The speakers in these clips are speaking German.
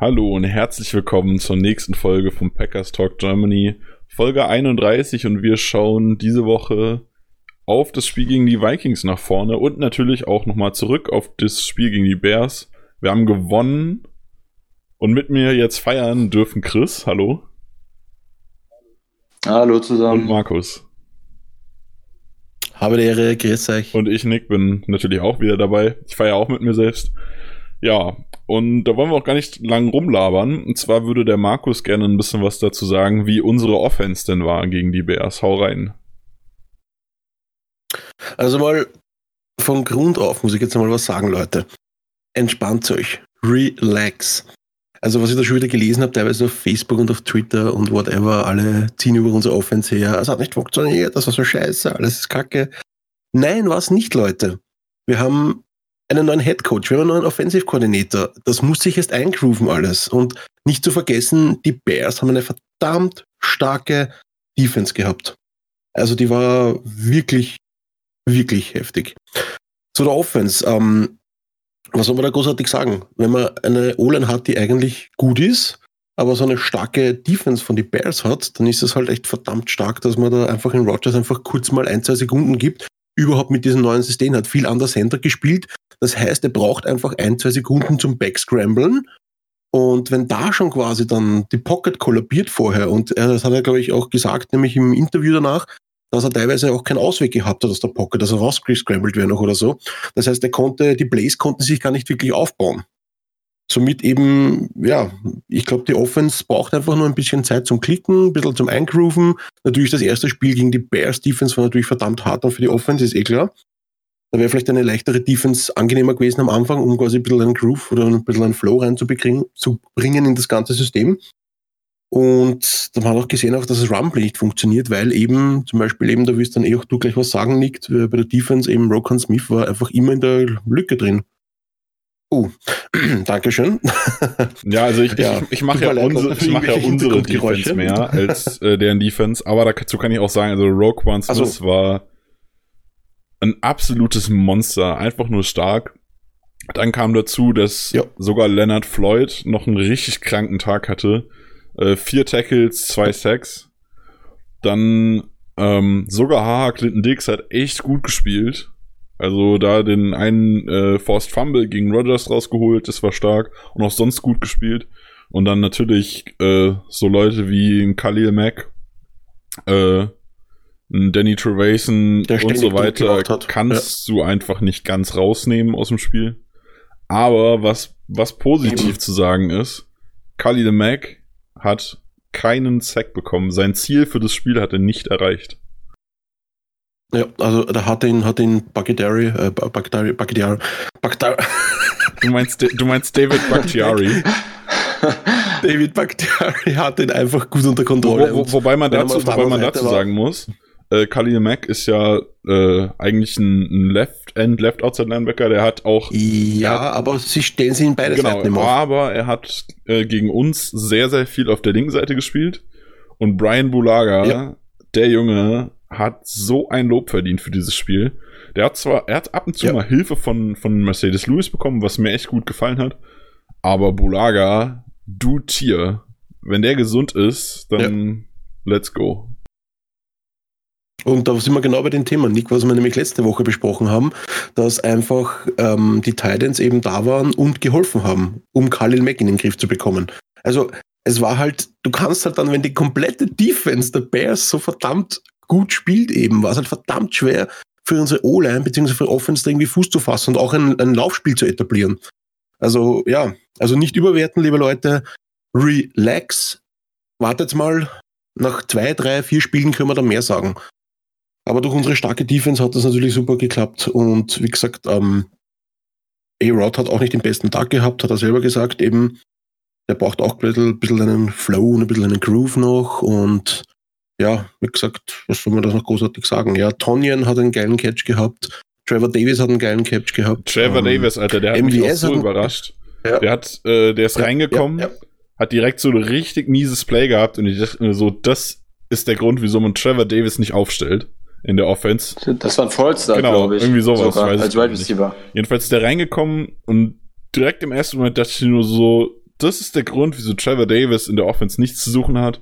Hallo und herzlich willkommen zur nächsten Folge vom Packers Talk Germany, Folge 31 und wir schauen diese Woche auf das Spiel gegen die Vikings nach vorne und natürlich auch nochmal zurück auf das Spiel gegen die Bears. Wir haben gewonnen und mit mir jetzt feiern dürfen Chris, hallo. Hallo zusammen. Und Markus. Habe die Ehre, grüß euch. Und ich, Nick, bin natürlich auch wieder dabei. Ich feiere auch mit mir selbst. Ja, und da wollen wir auch gar nicht lang rumlabern. Und zwar würde der Markus gerne ein bisschen was dazu sagen, wie unsere Offense denn war gegen die Bears. Hau rein. Also mal von Grund auf muss ich jetzt mal was sagen, Leute. Entspannt euch. Relax. Also was ich da schon wieder gelesen habe, teilweise auf Facebook und auf Twitter und whatever, alle ziehen über unsere Offense her. Es hat nicht funktioniert, das war so scheiße, alles ist kacke. Nein, war es nicht, Leute. Wir haben einen neuen Head Coach, wir haben einen neuen Offensive Coordinator. Das muss sich erst eingrooven alles. Und nicht zu vergessen, die Bears haben eine verdammt starke Defense gehabt. Also die war wirklich, wirklich heftig. Zu der Offense. Ähm, was soll man da großartig sagen? Wenn man eine O-Line hat, die eigentlich gut ist, aber so eine starke Defense von den Bears hat, dann ist es halt echt verdammt stark, dass man da einfach in Rogers einfach kurz mal ein, zwei Sekunden gibt, überhaupt mit diesem neuen System hat viel an der Center gespielt. Das heißt, er braucht einfach ein, zwei Sekunden zum Backscramblen. Und wenn da schon quasi dann die Pocket kollabiert vorher, und das hat er, glaube ich, auch gesagt, nämlich im Interview danach, dass er teilweise auch keinen Ausweg gehabt hat aus der Pocket, dass er rausgescrambled wäre noch oder so. Das heißt, er konnte, die Plays konnten sich gar nicht wirklich aufbauen. Somit eben, ja, ich glaube, die Offense braucht einfach nur ein bisschen Zeit zum Klicken, ein bisschen zum Eingrooven. Natürlich das erste Spiel gegen die Bears Defense war natürlich verdammt hart und für die Offense, ist eh klar. Da wäre vielleicht eine leichtere Defense angenehmer gewesen am Anfang, um quasi ein bisschen einen Groove oder ein bisschen einen Flow reinzubringen zu bringen in das ganze System. Und dann hat man auch gesehen, auch, dass das Rumble nicht funktioniert, weil eben zum Beispiel eben, da wirst dann eh auch du gleich was sagen, Nick, bei der Defense eben Rokan Smith war einfach immer in der Lücke drin. Oh, Dankeschön. Ja, also ich, ja, ich, ich mache ja, unsere, ich mach ja unsere Defense mehr als äh, deren Defense, aber dazu kann ich auch sagen, also Rogue One Smith also, war ein absolutes Monster, einfach nur stark. Dann kam dazu, dass ja. sogar Leonard Floyd noch einen richtig kranken Tag hatte. Äh, vier Tackles, zwei Sacks. Dann ähm, sogar Haha Clinton Dix hat echt gut gespielt. Also da den einen äh, Forced Fumble gegen Rogers rausgeholt, das war stark und auch sonst gut gespielt. Und dann natürlich äh, so Leute wie ein Khalil Mack, äh, Danny Trevason und so weiter kannst ja. du einfach nicht ganz rausnehmen aus dem Spiel. Aber was, was positiv Eben. zu sagen ist, Khalil Mack hat keinen Sack bekommen. Sein Ziel für das Spiel hat er nicht erreicht. Ja, also da hat ihn, hat ihn Baghdari, äh, Baghdari, Baghdari, Baghdari. Du meinst, du meinst David Bakhtiari. David Bakhtiari hat ihn einfach gut unter Kontrolle. Wo, wo, wobei man dazu, wobei man dazu sagen muss, äh, Khalil Mack ist ja äh, eigentlich ein, ein Left-End, Left-Outside-Linebacker, der hat auch... Ja, hat, aber sie stellen sie in beide genau, Seiten immer aber er hat äh, gegen uns sehr, sehr viel auf der linken Seite gespielt und Brian Bulaga, ja. der Junge, hat so ein Lob verdient für dieses Spiel. Der hat zwar, er hat ab und zu ja. mal Hilfe von, von Mercedes Lewis bekommen, was mir echt gut gefallen hat, aber Bulaga, du Tier, wenn der gesund ist, dann ja. let's go. Und da sind wir genau bei dem Thema, Nick, was wir nämlich letzte Woche besprochen haben, dass einfach ähm, die Titans eben da waren und geholfen haben, um Khalil Mack in den Griff zu bekommen. Also es war halt, du kannst halt dann, wenn die komplette Defense der Bears so verdammt gut spielt eben, war es halt verdammt schwer für unsere O-Line bzw. für Offense irgendwie Fuß zu fassen und auch ein, ein Laufspiel zu etablieren. Also ja, also nicht überwerten, liebe Leute. Relax. Wartet mal. Nach zwei, drei, vier Spielen können wir da mehr sagen. Aber durch unsere starke Defense hat das natürlich super geklappt. Und wie gesagt, ähm, A-Rod hat auch nicht den besten Tag gehabt, hat er selber gesagt. Eben, der braucht auch ein bisschen, ein bisschen einen Flow und ein bisschen einen Groove noch und ja, wie gesagt, was soll man das noch großartig sagen? Ja, Tonyan hat einen geilen Catch gehabt, Trevor Davis hat einen geilen Catch gehabt. Trevor ähm, Davis, Alter, der hat MVS mich auch so überrascht. Ja. Der hat, äh, der ist ja, reingekommen, ja, hat direkt so ein richtig mieses Play gehabt und ich dachte mir so, das ist der Grund, wieso man Trevor Davis nicht aufstellt in der Offense. Das war ein Vollstar, genau, glaube ich. Irgendwie sowas. Sogar, als Wide Receiver. Jedenfalls ist der reingekommen und direkt im ersten Moment dachte ich nur so, das ist der Grund, wieso Trevor Davis in der Offense nichts zu suchen hat.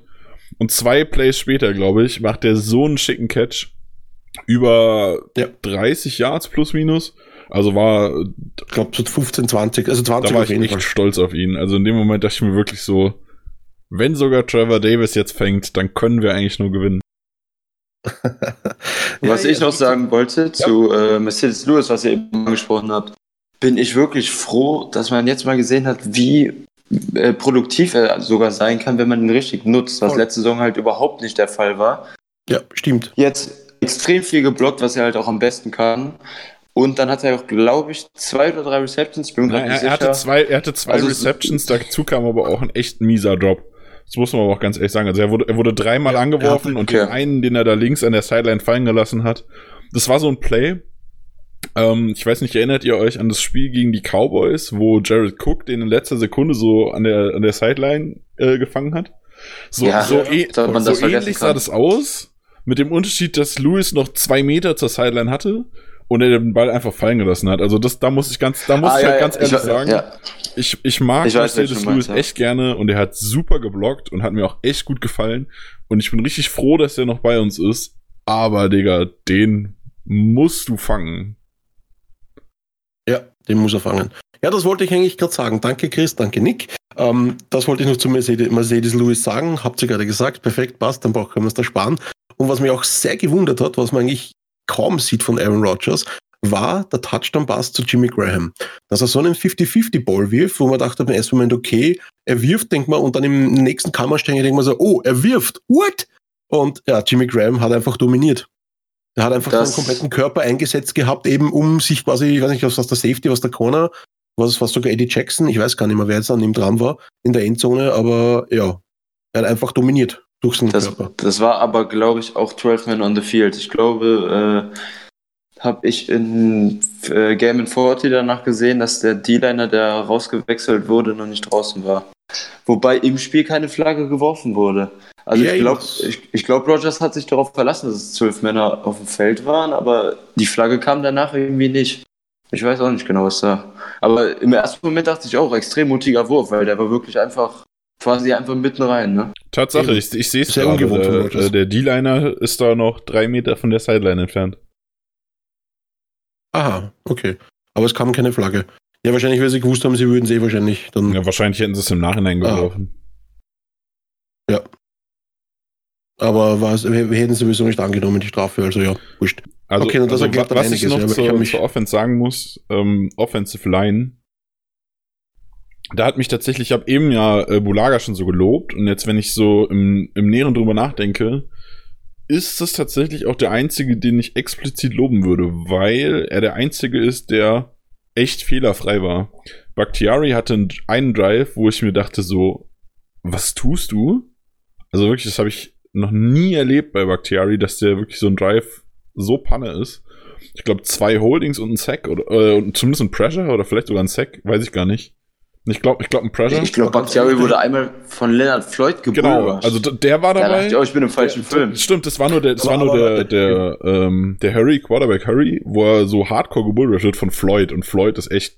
Und zwei Plays später, glaube ich, macht der so einen schicken Catch. Über ja. 30 Yards plus minus. Also war. Ich glaube, so 15, 20, also 20 Da war ich echt Fall. stolz auf ihn. Also in dem Moment dachte ich mir wirklich so, wenn sogar Trevor Davis jetzt fängt, dann können wir eigentlich nur gewinnen. was ja, ich noch sagen wollte ja. zu äh, Mercedes Lewis, was ihr eben angesprochen habt, bin ich wirklich froh, dass man jetzt mal gesehen hat, wie äh, produktiv er sogar sein kann, wenn man ihn richtig nutzt, was Voll. letzte Saison halt überhaupt nicht der Fall war. Ja, stimmt. Jetzt extrem viel geblockt, was er halt auch am besten kann. Und dann hat er auch, glaube ich, zwei oder drei Receptions. Bin ja, er, er, hatte zwei, er hatte zwei also, Receptions, dazu kam aber auch ein echt mieser Drop. Das muss man aber auch ganz ehrlich sagen. Also er wurde, er wurde dreimal ja, angeworfen und okay. den einen, den er da links an der Sideline fallen gelassen hat, das war so ein Play. Ähm, ich weiß nicht, erinnert ihr euch an das Spiel gegen die Cowboys, wo Jared Cook den in letzter Sekunde so an der, an der Sideline äh, gefangen hat? So, ja, so, e so ähnlich sah das aus, mit dem Unterschied, dass Lewis noch zwei Meter zur Sideline hatte und er den Ball einfach fallen gelassen hat. Also das, da muss ich ganz, da muss ah, ich halt ja, ganz ehrlich ich, sagen, ja. ich, ich mag ich Mercedes Lewis echt gerne und er hat super geblockt und hat mir auch echt gut gefallen. Und ich bin richtig froh, dass er noch bei uns ist. Aber, Digga, den musst du fangen. Den muss er fangen. Ja, das wollte ich eigentlich gerade sagen. Danke, Chris, danke, Nick. Ähm, das wollte ich noch zu Mercedes, Mercedes Lewis sagen. Habt ihr gerade gesagt. Perfekt, passt, dann brauchen wir es da sparen. Und was mich auch sehr gewundert hat, was man eigentlich kaum sieht von Aaron Rodgers, war der Touchdown-Pass zu Jimmy Graham. Dass er so einen 50-50-Ball wirft, wo man dachte im ersten Moment, okay, er wirft, denkt man, und dann im nächsten Kammerstänger denkt man so, oh, er wirft, what? Und ja, Jimmy Graham hat einfach dominiert. Er hat einfach das seinen kompletten Körper eingesetzt gehabt, eben um sich quasi, ich weiß nicht, was, was der Safety, was der Corner, was, was sogar Eddie Jackson, ich weiß gar nicht mehr, wer jetzt an ihm dran war, in der Endzone, aber ja, er hat einfach dominiert durch seinen das, Körper. Das war aber, glaube ich, auch 12 Men on the Field. Ich glaube, äh, habe ich in äh, Game in 40 danach gesehen, dass der D-Liner, der rausgewechselt wurde, noch nicht draußen war. Wobei im Spiel keine Flagge geworfen wurde. Also ja, ich glaube, ich, ich glaub, Rogers hat sich darauf verlassen, dass es zwölf Männer auf dem Feld waren, aber die Flagge kam danach irgendwie nicht. Ich weiß auch nicht genau, was da. Aber im ersten Moment dachte ich auch, extrem mutiger Wurf, weil der war wirklich einfach quasi einfach mitten rein, ne? Tatsache, ich, ich sehe es gerade. Der, äh, der D-Liner ist da noch drei Meter von der Sideline entfernt. Aha, okay. Aber es kam keine Flagge. Ja, wahrscheinlich, weil sie gewusst haben, sie würden sie wahrscheinlich dann. Ja, wahrscheinlich hätten sie es im Nachhinein geworfen. Ja. Aber was, hätten sowieso nicht angenommen, die Strafe, also ja, wurscht. Also, okay, das also, erklärt was einiges, ich noch ja, zur, ich zur Offense sagen muss, ähm, Offensive Line, da hat mich tatsächlich, ich habe eben ja äh, Bulaga schon so gelobt und jetzt, wenn ich so im, im Näheren drüber nachdenke, ist das tatsächlich auch der einzige, den ich explizit loben würde, weil er der einzige ist, der echt fehlerfrei war. Bakhtiari hatte einen Drive, wo ich mir dachte so, was tust du? Also wirklich, das habe ich noch nie erlebt bei Bakhtiari, dass der wirklich so ein Drive so Panne ist. Ich glaube, zwei Holdings und ein Sack oder äh, zumindest ein Pressure oder vielleicht sogar ein Sack, weiß ich gar nicht. Ich glaube, ich glaube ein Pressure. Ich glaube, Bakhtiari wurde einmal von Leonard Floyd geboren. Genau, also der war dabei. Da ich, oh, ich bin im falschen der, Film. Stimmt, das war nur der, das war nur der, der, ähm, der Harry, Quarterback Harry, wo er so hardcore gebullrusht wird von Floyd und Floyd ist echt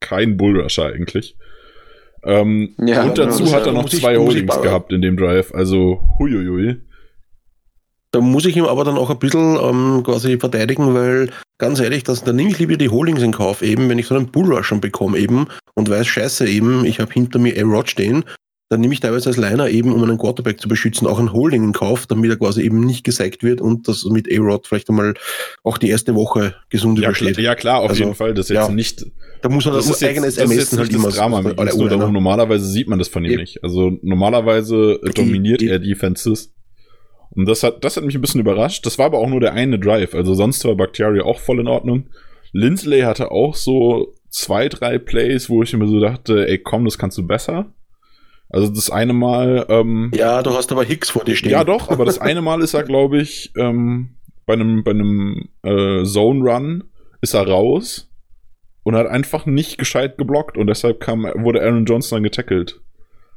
kein Bullrusher eigentlich. Ähm, ja, und dazu hat er noch zwei Holdings gehabt in dem Drive, also huiuiui. Da muss ich ihm aber dann auch ein bisschen ähm, quasi verteidigen, weil ganz ehrlich, das, dann nehme ich lieber die Holdings in Kauf, eben, wenn ich so einen Bullrush schon bekomme eben und weiß, scheiße eben, ich habe hinter mir A-Rod stehen, dann nehme ich teilweise als Liner eben, um einen Quarterback zu beschützen, auch ein Holding in Kauf, damit er quasi eben nicht gezeigt wird und das mit A-Rod vielleicht einmal auch die erste Woche gesund ja, übersteht. Klar, ja klar, auf also, jeden Fall. Das ist jetzt ja, nicht. Da muss man das, das eigenes jetzt, Ermessen halt immer Drama mit darum, Normalerweise sieht man das von ihm eben. nicht. Also normalerweise dominiert die, die, er Defenses. Und das hat, das hat mich ein bisschen überrascht. Das war aber auch nur der eine Drive. Also sonst war Bakhtiari auch voll in Ordnung. Lindsley hatte auch so zwei, drei Plays, wo ich mir so dachte, ey komm, das kannst du besser. Also das eine Mal. Ähm, ja, du hast aber Hicks vor dir stehen. Ja, doch, aber das eine Mal ist er, glaube ich, ähm, bei einem, bei einem äh, Zone Run ist er raus und hat einfach nicht gescheit geblockt und deshalb kam, wurde Aaron Johnson dann getackelt.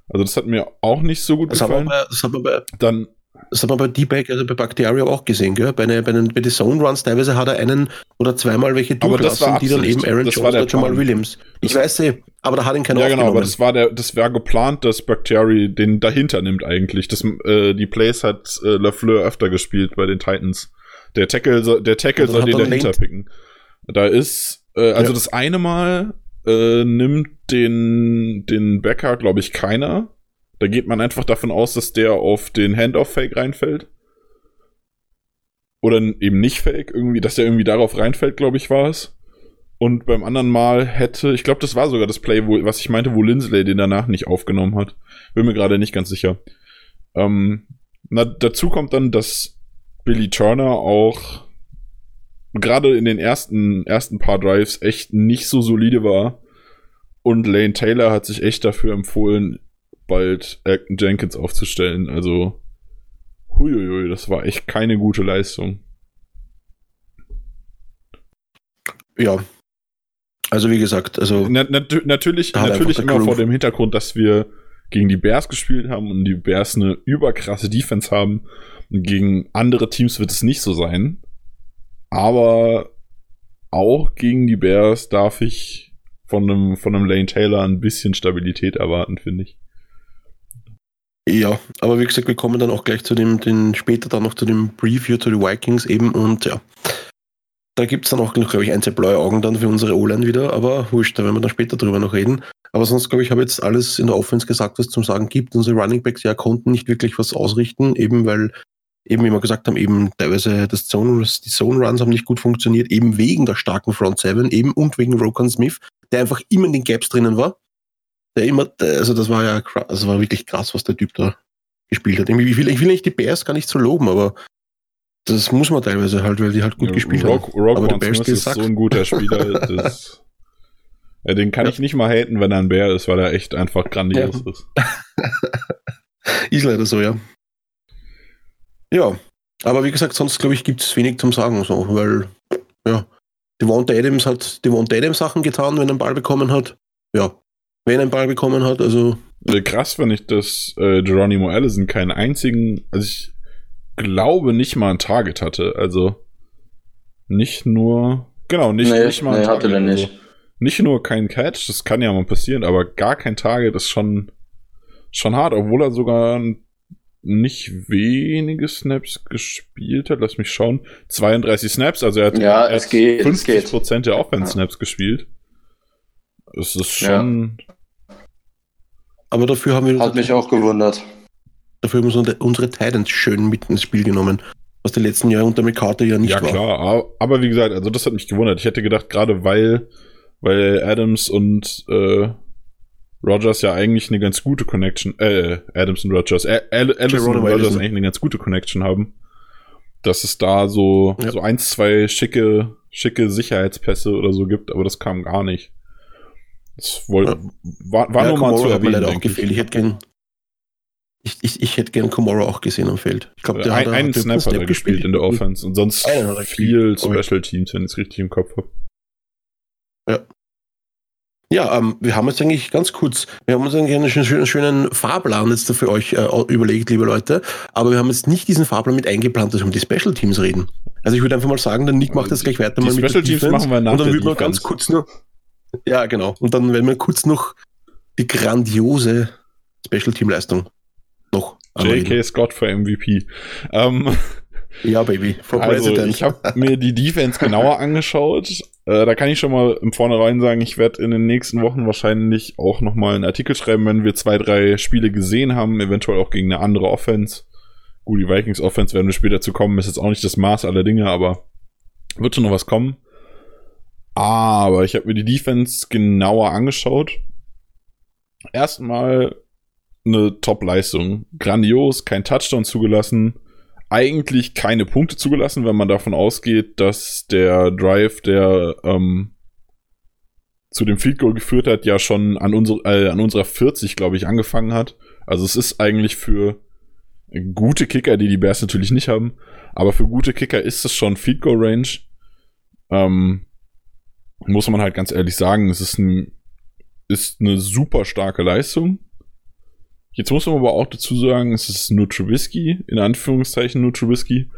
Also das hat mir auch nicht so gut das gefallen. Haben wir, das haben wir bei, dann das hat man bei D-Bag, also bei Bacteria auch gesehen, gell? Bei, bei, den, bei den Zone Runs teilweise hat er einen oder zweimal welche durchlassen, die dann eben Aaron das Jones oder Jamal Williams. Ich das weiß eh, aber da hat ihn keiner Ja, genau, aber das war der, das war geplant, dass Bacteria den dahinter nimmt eigentlich. Das, äh, die Plays hat äh, LaFleur öfter gespielt bei den Titans. Der Tackle, der Tackle soll den dahinter Lane. picken. Da ist, äh, also ja. das eine Mal äh, nimmt den, den Backer, glaube ich, keiner da geht man einfach davon aus, dass der auf den Handoff-Fake reinfällt. Oder eben nicht Fake, irgendwie, dass der irgendwie darauf reinfällt, glaube ich, war es. Und beim anderen Mal hätte, ich glaube, das war sogar das Play, wo, was ich meinte, wo Lindsley den danach nicht aufgenommen hat. Bin mir gerade nicht ganz sicher. Ähm, na, dazu kommt dann, dass Billy Turner auch gerade in den ersten, ersten paar Drives echt nicht so solide war. Und Lane Taylor hat sich echt dafür empfohlen, bald Acton Jenkins aufzustellen. Also, huiuiui, das war echt keine gute Leistung. Ja. Also wie gesagt, also na, na, natürlich, natürlich immer vor dem Hintergrund, dass wir gegen die Bears gespielt haben und die Bears eine überkrasse Defense haben. Und gegen andere Teams wird es nicht so sein. Aber auch gegen die Bears darf ich von einem, von einem Lane Taylor ein bisschen Stabilität erwarten, finde ich. Ja, aber wie gesagt, wir kommen dann auch gleich zu dem, den später dann noch zu dem Preview zu den Vikings eben und ja. Da gibt es dann auch, glaube ich, ein, zwei blaue Augen dann für unsere O-Line wieder, aber wurscht, da werden wir dann später drüber noch reden. Aber sonst, glaube ich, habe jetzt alles in der Offense gesagt, was zum Sagen gibt. Unsere Running Backs ja konnten nicht wirklich was ausrichten, eben weil, eben wie wir gesagt haben, eben teilweise das Zone, die Zone Runs haben nicht gut funktioniert, eben wegen der starken Front Seven, eben und wegen Rokan Smith, der einfach immer in den Gaps drinnen war der immer, also das war ja krass, also war wirklich krass, was der Typ da gespielt hat. Ich will, ich will nicht die Bears gar nicht so loben, aber das muss man teilweise halt, weil die halt gut ja, gespielt Rock, haben. Rock aber der Bears ist so ein guter Spieler. Das, ja, den kann ja. ich nicht mal haten, wenn er ein Bär ist, weil er echt einfach grandios ist. ist leider so, ja. Ja, aber wie gesagt, sonst glaube ich, gibt es wenig zum Sagen, so, weil, ja, Devonta Adams hat Devonta Adams Sachen getan, wenn er einen Ball bekommen hat. Ja, wenn er einen Ball bekommen hat. Also äh, krass, wenn ich das äh, Geronimo Allison keinen einzigen, also ich glaube nicht mal ein Target hatte. Also nicht nur, genau, nicht, nee, nicht mal ein nee, Target. Hatte der nicht. Also, nicht nur kein Catch, das kann ja mal passieren, aber gar kein Target ist schon, schon hart, obwohl er sogar nicht wenige Snaps gespielt hat. Lass mich schauen. 32 Snaps, also er hat ja, es geht, 50 Prozent der Offense-Snaps ja. gespielt. Es ist schon, ja. Aber dafür haben wir. Hat mich auch gewundert. Dafür haben wir unsere Titans schön mit ins Spiel genommen. Was die letzten Jahre unter McCarthy ja nicht ja, war. Ja, klar. Aber wie gesagt, also das hat mich gewundert. Ich hätte gedacht, gerade weil, weil Adams und äh, Rogers ja eigentlich eine ganz gute Connection, äh, Adams und Rogers, äh, Alice und Rogers eigentlich eine ganz gute Connection haben, dass es da so, ja. so eins, zwei schicke, schicke Sicherheitspässe oder so gibt, aber das kam gar nicht. Das wollte, war, war ja, nur mal zu erwähnen. Hat mir auch gefehlt. Ich hätte gern, ich, ich, ich hätte gern Komoro auch gesehen am Feld. Ich glaube, der ein, hat einen Snap hat er gespielt in der Offense und sonst viel Special Teams, wenn ich es richtig im Kopf habe. Ja. Ja, ähm, wir haben jetzt eigentlich ganz kurz, wir haben uns eigentlich einen schönen, schönen Fahrplan jetzt für euch äh, überlegt, liebe Leute, aber wir haben jetzt nicht diesen Fahrplan mit eingeplant, dass wir um die Special Teams reden. Also ich würde einfach mal sagen, der Nick macht jetzt gleich weiter die mal mit Special Teams machen wir nach und dann würde man ganz kurz nur ja, genau. Und dann werden wir kurz noch die grandiose Special-Team-Leistung noch J.K. Scott für MVP. Ähm, ja, Baby. For also, President. ich habe mir die Defense genauer angeschaut. Äh, da kann ich schon mal im Vornherein sagen, ich werde in den nächsten Wochen wahrscheinlich auch nochmal einen Artikel schreiben, wenn wir zwei, drei Spiele gesehen haben, eventuell auch gegen eine andere Offense. Gut, die Vikings Offense werden wir später zu kommen, ist jetzt auch nicht das Maß aller Dinge, aber wird schon noch was kommen. Aber ich habe mir die Defense genauer angeschaut. Erstmal eine Top-Leistung. Grandios, kein Touchdown zugelassen. Eigentlich keine Punkte zugelassen, wenn man davon ausgeht, dass der Drive, der ähm, zu dem Field Goal geführt hat, ja schon an, unsere, äh, an unserer 40, glaube ich, angefangen hat. Also es ist eigentlich für gute Kicker, die die Bears natürlich nicht haben, aber für gute Kicker ist es schon Field Goal Range. Ähm, muss man halt ganz ehrlich sagen, es ist, ein, ist eine super starke Leistung. Jetzt muss man aber auch dazu sagen, es ist nur Trubisky, in Anführungszeichen nur Trubisky.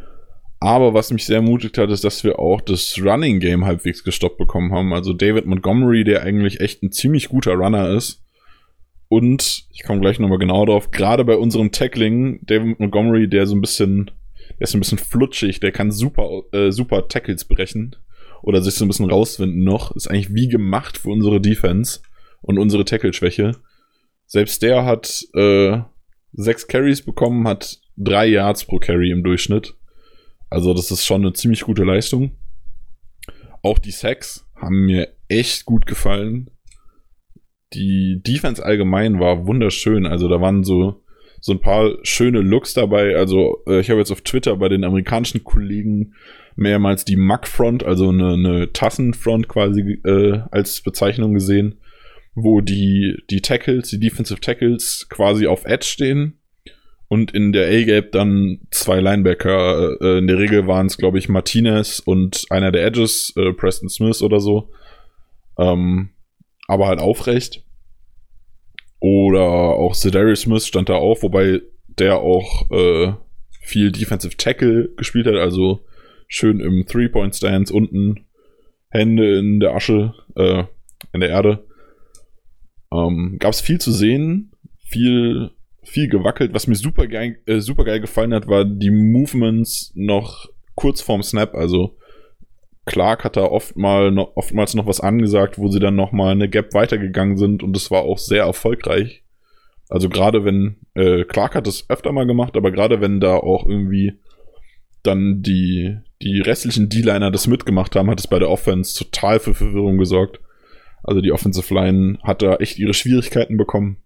Aber was mich sehr ermutigt hat, ist, dass wir auch das Running Game halbwegs gestoppt bekommen haben. Also David Montgomery, der eigentlich echt ein ziemlich guter Runner ist. Und ich komme gleich nochmal genau drauf, gerade bei unserem Tackling, David Montgomery, der so ein bisschen, der ist ein bisschen flutschig, der kann super, äh, super Tackles brechen oder sich so ein bisschen rauswinden noch. Ist eigentlich wie gemacht für unsere Defense und unsere Tackle-Schwäche. Selbst der hat äh, sechs Carries bekommen, hat drei Yards pro Carry im Durchschnitt. Also das ist schon eine ziemlich gute Leistung. Auch die Sacks haben mir echt gut gefallen. Die Defense allgemein war wunderschön. Also da waren so, so ein paar schöne Looks dabei. Also äh, ich habe jetzt auf Twitter bei den amerikanischen Kollegen mehrmals die Mug Front, also eine, eine Tassenfront quasi äh, als Bezeichnung gesehen, wo die, die Tackles, die Defensive Tackles quasi auf Edge stehen und in der A-Gap dann zwei Linebacker. Äh, in der Regel waren es, glaube ich, Martinez und einer der Edges, äh, Preston Smith oder so. Ähm, aber halt aufrecht. Oder auch Zedarius Smith stand da auf, wobei der auch äh, viel Defensive Tackle gespielt hat, also schön im Three-Point-Stance unten, Hände in der Asche, äh, in der Erde. Ähm, Gab es viel zu sehen, viel viel gewackelt. Was mir super geil, äh, super geil gefallen hat, war die Movements noch kurz vorm Snap. Also Clark hat da oft mal noch, oftmals noch was angesagt, wo sie dann noch mal eine Gap weitergegangen sind und das war auch sehr erfolgreich. Also gerade wenn äh, Clark hat das öfter mal gemacht, aber gerade wenn da auch irgendwie dann die die restlichen D-Liner das mitgemacht haben, hat es bei der Offense total für Verwirrung gesorgt. Also die Offensive Line hat da echt ihre Schwierigkeiten bekommen.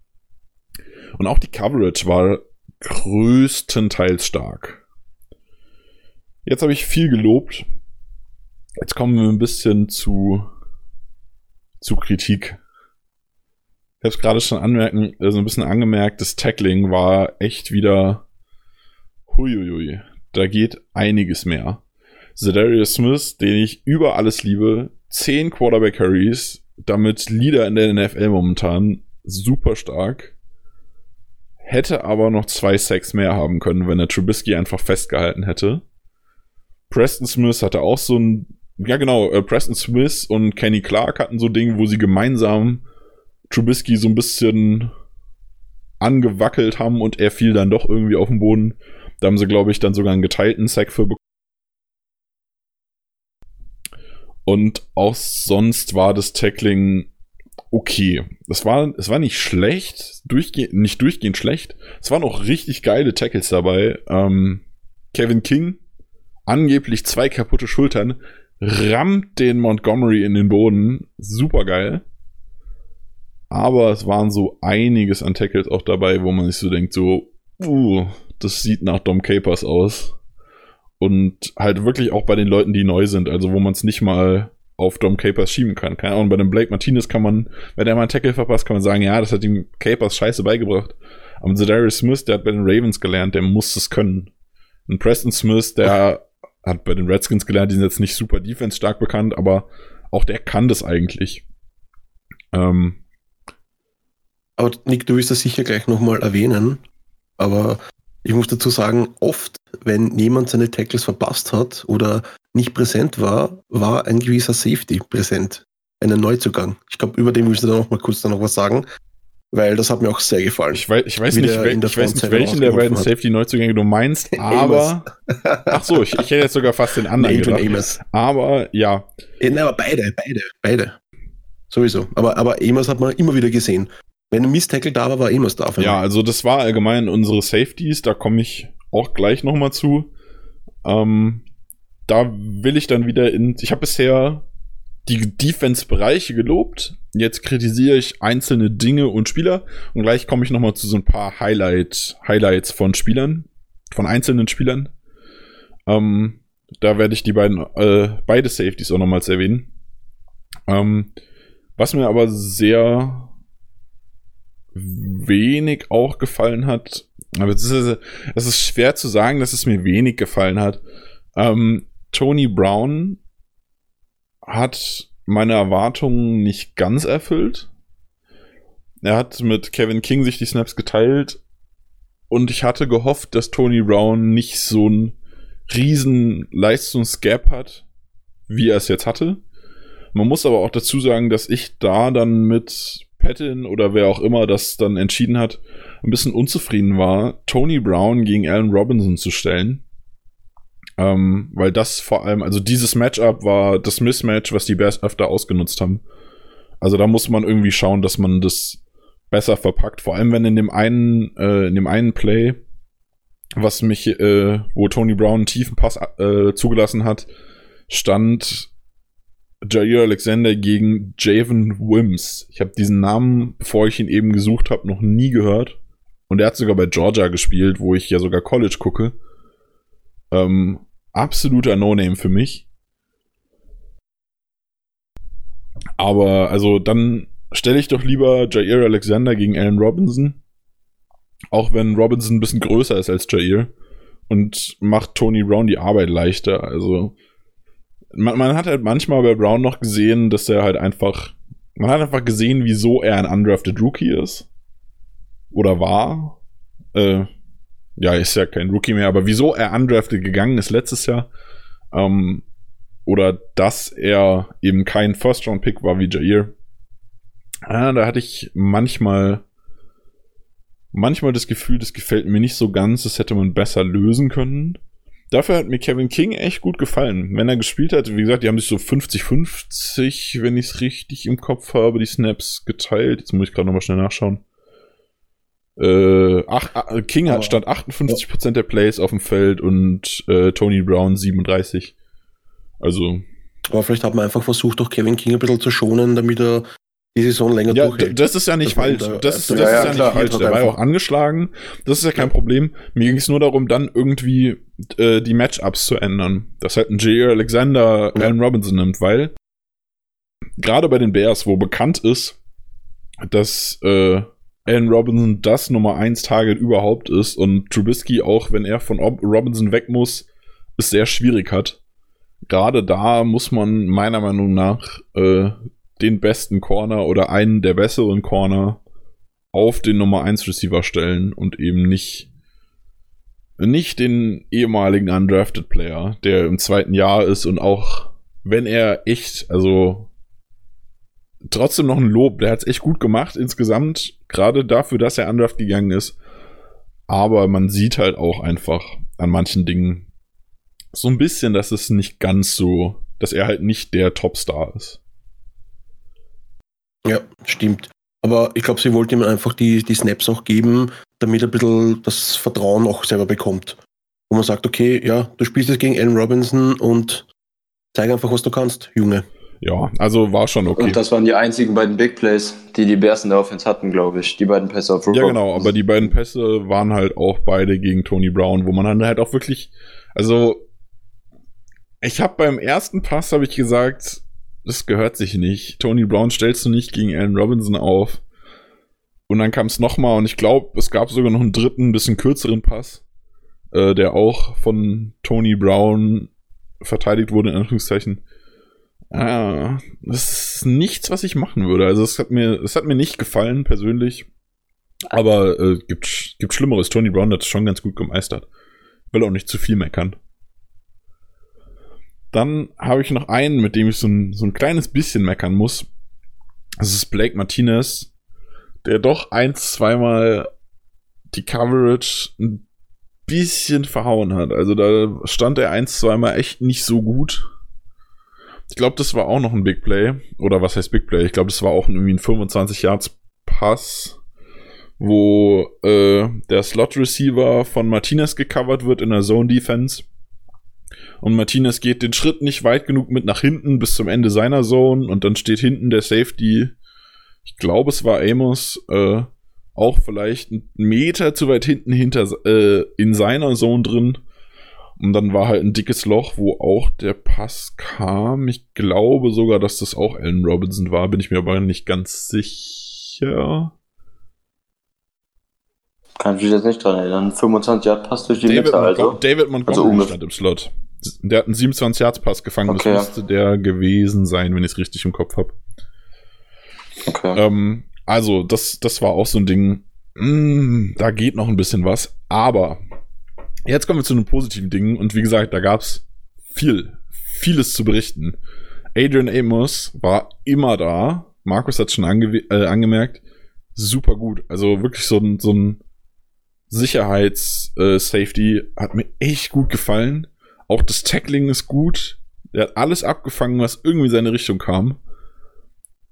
Und auch die Coverage war größtenteils stark. Jetzt habe ich viel gelobt. Jetzt kommen wir ein bisschen zu, zu Kritik. Ich habe es gerade schon anmerken, also ein bisschen angemerkt, das Tackling war echt wieder huiuiui. Da geht einiges mehr. Zedarius Smith, den ich über alles liebe, 10 Quarterback Carries, damit Leader in der NFL momentan, super stark hätte aber noch zwei Sacks mehr haben können, wenn er Trubisky einfach festgehalten hätte. Preston Smith hatte auch so ein, ja genau, äh, Preston Smith und Kenny Clark hatten so Dinge, wo sie gemeinsam Trubisky so ein bisschen angewackelt haben und er fiel dann doch irgendwie auf den Boden. Da haben sie, glaube ich, dann sogar einen geteilten Sack für bekommen. Und auch sonst war das Tackling okay. Es war, es war nicht schlecht, durchge nicht durchgehend schlecht. Es waren auch richtig geile Tackles dabei. Ähm, Kevin King, angeblich zwei kaputte Schultern, rammt den Montgomery in den Boden. Super geil. Aber es waren so einiges an Tackles auch dabei, wo man sich so denkt, so, uh, das sieht nach Dom Capers aus. Und halt wirklich auch bei den Leuten, die neu sind, also wo man es nicht mal auf Dom Capers schieben kann. Keine Ahnung, bei dem Blake Martinez kann man, wenn er mal einen Tackle verpasst, kann man sagen, ja, das hat ihm Capers scheiße beigebracht. Aber Zedarius Smith, der hat bei den Ravens gelernt, der muss es können. Und Preston Smith, der hat bei den Redskins gelernt, die sind jetzt nicht super defense stark bekannt, aber auch der kann das eigentlich. Ähm, aber Nick, du wirst das sicher gleich nochmal erwähnen, aber ich muss dazu sagen, oft, wenn jemand seine Tackles verpasst hat oder nicht präsent war, war ein gewisser Safety präsent. Ein Neuzugang. Ich glaube, über den willst du da noch mal kurz da noch was sagen, weil das hat mir auch sehr gefallen. Ich weiß, ich weiß nicht, wel ich weiß nicht welchen der beiden Safety-Neuzugänge du meinst, aber. ach so, ich, ich hätte jetzt sogar fast den anderen gedacht. Amos. Aber ja. ja aber beide, beide, beide. Sowieso. Aber, aber Amos hat man immer wieder gesehen. Wenn ein Miss-Tackle da war, war Amos da. Ja, also das war allgemein unsere Safeties, da komme ich auch gleich nochmal zu. Ähm, da will ich dann wieder in. Ich habe bisher die Defense-Bereiche gelobt. Jetzt kritisiere ich einzelne Dinge und Spieler. Und gleich komme ich nochmal zu so ein paar Highlight, Highlights von Spielern, von einzelnen Spielern. Ähm, da werde ich die beiden, äh, beide Safeties auch nochmals erwähnen. Ähm, Was mir aber sehr wenig auch gefallen hat, aber es ist, es ist schwer zu sagen, dass es mir wenig gefallen hat. Ähm, Tony Brown hat meine Erwartungen nicht ganz erfüllt. Er hat mit Kevin King sich die Snaps geteilt und ich hatte gehofft, dass Tony Brown nicht so ein riesen Leistungsgap hat, wie er es jetzt hatte. Man muss aber auch dazu sagen, dass ich da dann mit Patton oder wer auch immer das dann entschieden hat, ein bisschen unzufrieden war, Tony Brown gegen Allen Robinson zu stellen. Ähm, weil das vor allem, also dieses Matchup war das Mismatch, was die Bears öfter ausgenutzt haben. Also da muss man irgendwie schauen, dass man das besser verpackt. Vor allem, wenn in dem einen, äh, in dem einen Play, was mich, äh, wo Tony Brown einen tiefen Pass äh, zugelassen hat, stand Jair Alexander gegen Javen Wims. Ich habe diesen Namen, bevor ich ihn eben gesucht habe, noch nie gehört. Und er hat sogar bei Georgia gespielt, wo ich ja sogar College gucke. Ähm, absoluter No-Name für mich. Aber also dann stelle ich doch lieber Jair Alexander gegen Allen Robinson. Auch wenn Robinson ein bisschen größer ist als Jair. Und macht Tony Brown die Arbeit leichter. Also man, man hat halt manchmal bei Brown noch gesehen, dass er halt einfach. Man hat einfach gesehen, wieso er ein undrafted Rookie ist. Oder war. Äh, ja, ist ja kein Rookie mehr, aber wieso er undrafted gegangen ist letztes Jahr, ähm, oder dass er eben kein First-Round-Pick war wie Jair, ja, da hatte ich manchmal, manchmal das Gefühl, das gefällt mir nicht so ganz, das hätte man besser lösen können. Dafür hat mir Kevin King echt gut gefallen. Wenn er gespielt hat, wie gesagt, die haben sich so 50-50, wenn ich es richtig im Kopf habe, die Snaps geteilt. Jetzt muss ich gerade nochmal schnell nachschauen. Äh, ach, äh, King hat stand 58% der Plays auf dem Feld und äh, Tony Brown 37. Also. Aber vielleicht hat man einfach versucht, auch Kevin King ein bisschen zu schonen, damit er die Saison länger ja, durchhält. Das ist ja nicht falsch. Das, das, das ja, ist ja, ja nicht falsch. Der war ja auch angeschlagen. Das ist ja kein Problem. Mir ging es nur darum, dann irgendwie äh, die Matchups zu ändern. Dass halt ein J.R. Alexander ja. Allen Robinson nimmt, weil gerade bei den Bears, wo bekannt ist, dass äh, Allen Robinson das Nummer 1 Target überhaupt ist und Trubisky auch, wenn er von Robinson weg muss, es sehr schwierig hat. Gerade da muss man meiner Meinung nach äh, den besten Corner oder einen der besseren Corner auf den Nummer 1 Receiver stellen und eben nicht nicht den ehemaligen undrafted Player, der im zweiten Jahr ist und auch wenn er echt, also trotzdem noch ein Lob. Der hat es echt gut gemacht insgesamt, gerade dafür, dass er undraft gegangen ist. Aber man sieht halt auch einfach an manchen Dingen so ein bisschen, dass es nicht ganz so, dass er halt nicht der Topstar ist. Ja, stimmt. Aber ich glaube, sie wollten ihm einfach die, die Snaps auch geben, damit er ein bisschen das Vertrauen auch selber bekommt. Wo man sagt, okay, ja, du spielst jetzt gegen Allen Robinson und zeig einfach, was du kannst, Junge ja, also war schon okay. Und das waren die einzigen beiden Big Plays, die die Bears in der Offense hatten, glaube ich. Die beiden Pässe auf Rooker. Ja, genau, aber die beiden Pässe waren halt auch beide gegen Tony Brown, wo man dann halt auch wirklich, also ich habe beim ersten Pass habe ich gesagt, das gehört sich nicht. Tony Brown stellst du nicht gegen Allen Robinson auf. Und dann kam es nochmal und ich glaube, es gab sogar noch einen dritten, bisschen kürzeren Pass, äh, der auch von Tony Brown verteidigt wurde, in Anführungszeichen. Ah, das ist nichts, was ich machen würde. Also es hat mir, es hat mir nicht gefallen persönlich. Aber äh, gibt, gibt Schlimmeres. Tony Brown hat es schon ganz gut gemeistert. Will auch nicht zu viel meckern. Dann habe ich noch einen, mit dem ich so ein, so ein kleines bisschen meckern muss. Das ist Blake Martinez, der doch ein, zweimal die Coverage ein bisschen verhauen hat. Also da stand er ein, zweimal echt nicht so gut. Ich glaube, das war auch noch ein Big Play. Oder was heißt Big Play? Ich glaube, das war auch irgendwie ein 25 Yards Pass, wo äh, der Slot Receiver von Martinez gecovert wird in der Zone Defense. Und Martinez geht den Schritt nicht weit genug mit nach hinten bis zum Ende seiner Zone und dann steht hinten der Safety. Ich glaube, es war Amos, äh, auch vielleicht einen Meter zu weit hinten hinter äh, in seiner Zone drin Und dann war halt ein dickes Loch, wo auch der Pass kam. Ich glaube sogar, dass das auch Allen Robinson war, bin ich mir aber nicht ganz sicher. Kann ich mich jetzt nicht dran erinnern. 25 Yard Pass durch die David Mitte, also. David Montgomery also stand im Slot. Der hat einen 27 Yards Pass gefangen. Okay. Das müsste der gewesen sein, wenn ich es richtig im Kopf habe. Okay. Ähm, also, das, das war auch so ein Ding. Mm, da geht noch ein bisschen was. Aber jetzt kommen wir zu den positiven Dingen. Und wie gesagt, da gab's viel, vieles zu berichten. Adrian Amos war immer da. Markus hat schon ange äh, angemerkt. Super gut. Also wirklich so ein, so ein Sicherheits-Safety äh, hat mir echt gut gefallen. Auch das Tackling ist gut. Er hat alles abgefangen, was irgendwie in seine Richtung kam.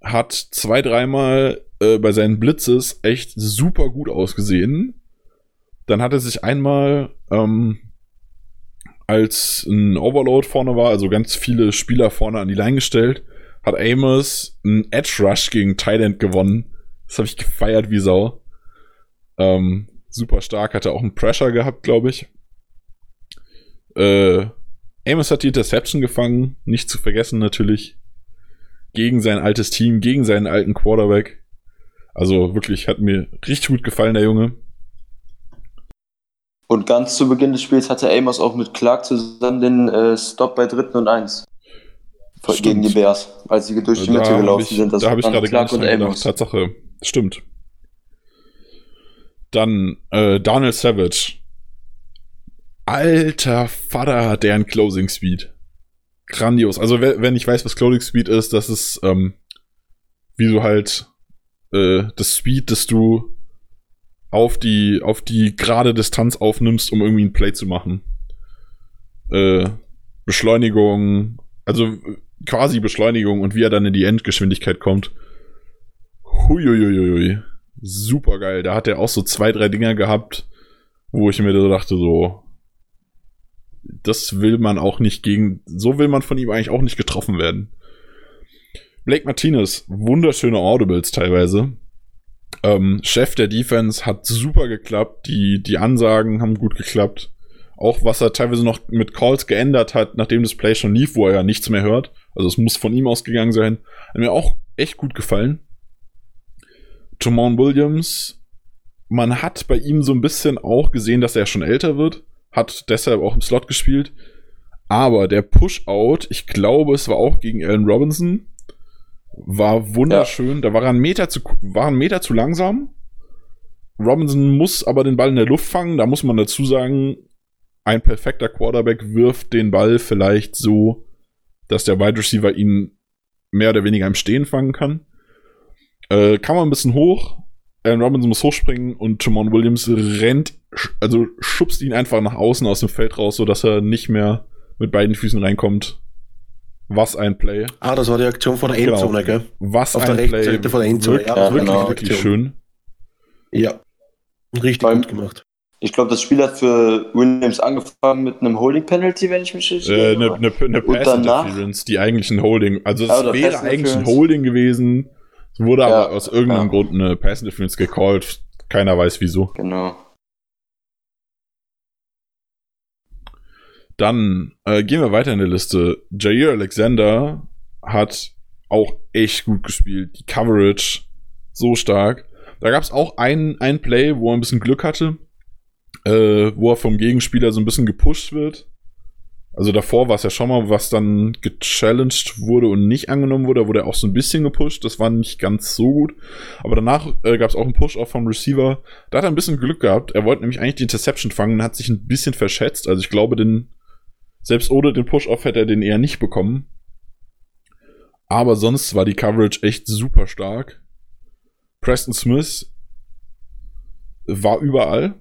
Hat zwei, dreimal äh, bei seinen Blitzes echt super gut ausgesehen. Dann hat er sich einmal, ähm, als ein Overload vorne war, also ganz viele Spieler vorne an die Line gestellt, hat Amos einen Edge Rush gegen Thailand gewonnen. Das habe ich gefeiert wie Sau. Ähm, super stark, hatte auch einen Pressure gehabt, glaube ich. Äh, Amos hat die Interception gefangen, nicht zu vergessen natürlich. Gegen sein altes Team, gegen seinen alten Quarterback. Also wirklich, hat mir richtig gut gefallen, der Junge. Und ganz zu Beginn des Spiels hatte Amos auch mit Clark zusammen den äh, Stop bei dritten und eins. Stimmt. Gegen die Bears, als sie durch die Mitte gelaufen ich, sind. Das da habe ich gerade Clark und Amos. Tatsache. Stimmt. Dann äh, Daniel Savage. Alter Vater hat der einen Closing Speed. Grandios. Also wenn ich weiß, was Closing Speed ist, das ist ähm, wie du halt äh, das Speed, das du auf die auf die gerade Distanz aufnimmst, um irgendwie ein Play zu machen. Äh, Beschleunigung, also quasi Beschleunigung und wie er dann in die Endgeschwindigkeit kommt. Huiuiuiui super geil. Da hat er auch so zwei, drei Dinger gehabt, wo ich mir so dachte, so, das will man auch nicht gegen, so will man von ihm eigentlich auch nicht getroffen werden. Blake Martinez, wunderschöne Audibles teilweise. Ähm, Chef der Defense hat super geklappt, die, die Ansagen haben gut geklappt. Auch was er teilweise noch mit Calls geändert hat, nachdem das Play schon lief, wo er ja nichts mehr hört. Also es muss von ihm ausgegangen sein. Hat mir auch echt gut gefallen. Jamon Williams, man hat bei ihm so ein bisschen auch gesehen, dass er schon älter wird, hat deshalb auch im Slot gespielt. Aber der Push-Out, ich glaube, es war auch gegen Allen Robinson, war wunderschön. Ja. Da war er, ein Meter zu, war ein Meter zu langsam. Robinson muss aber den Ball in der Luft fangen. Da muss man dazu sagen, ein perfekter Quarterback wirft den Ball vielleicht so, dass der Wide Receiver ihn mehr oder weniger im Stehen fangen kann. Äh, kam man ein bisschen hoch. Aaron Robinson muss hochspringen und Jamon Williams rennt, also schubst ihn einfach nach außen aus dem Feld raus, sodass er nicht mehr mit beiden Füßen reinkommt. Was ein Play. Ah, das war die Aktion von der genau. Endzone, genau. gell? Was Auf ein der Play. Seite von der Endzone. Wirklich, ja, wirklich, genau. wirklich schön. Ja. Richtig Beim, gut gemacht. Ich glaube, das Spiel hat für Williams angefangen mit einem Holding Penalty, wenn ich mich richtig äh, erinnere. Eine ne, ne Pass Interference, die eigentlich ein Holding, also es wäre eigentlich ein Holding gewesen es wurde ja, aber aus irgendeinem ja. Grund eine Pass Interference gecallt. Keiner weiß wieso. Genau. Dann äh, gehen wir weiter in der Liste. Jair Alexander hat auch echt gut gespielt. Die Coverage so stark. Da gab es auch ein, ein Play, wo er ein bisschen Glück hatte, äh, wo er vom Gegenspieler so ein bisschen gepusht wird. Also davor war es ja schon mal, was dann gechallenged wurde und nicht angenommen wurde, da wurde auch so ein bisschen gepusht. Das war nicht ganz so gut. Aber danach äh, gab es auch einen Push-Off vom Receiver. Da hat er ein bisschen Glück gehabt. Er wollte nämlich eigentlich die Interception fangen, hat sich ein bisschen verschätzt. Also ich glaube, den, selbst ohne den Push-Off hätte er den eher nicht bekommen. Aber sonst war die Coverage echt super stark. Preston Smith war überall.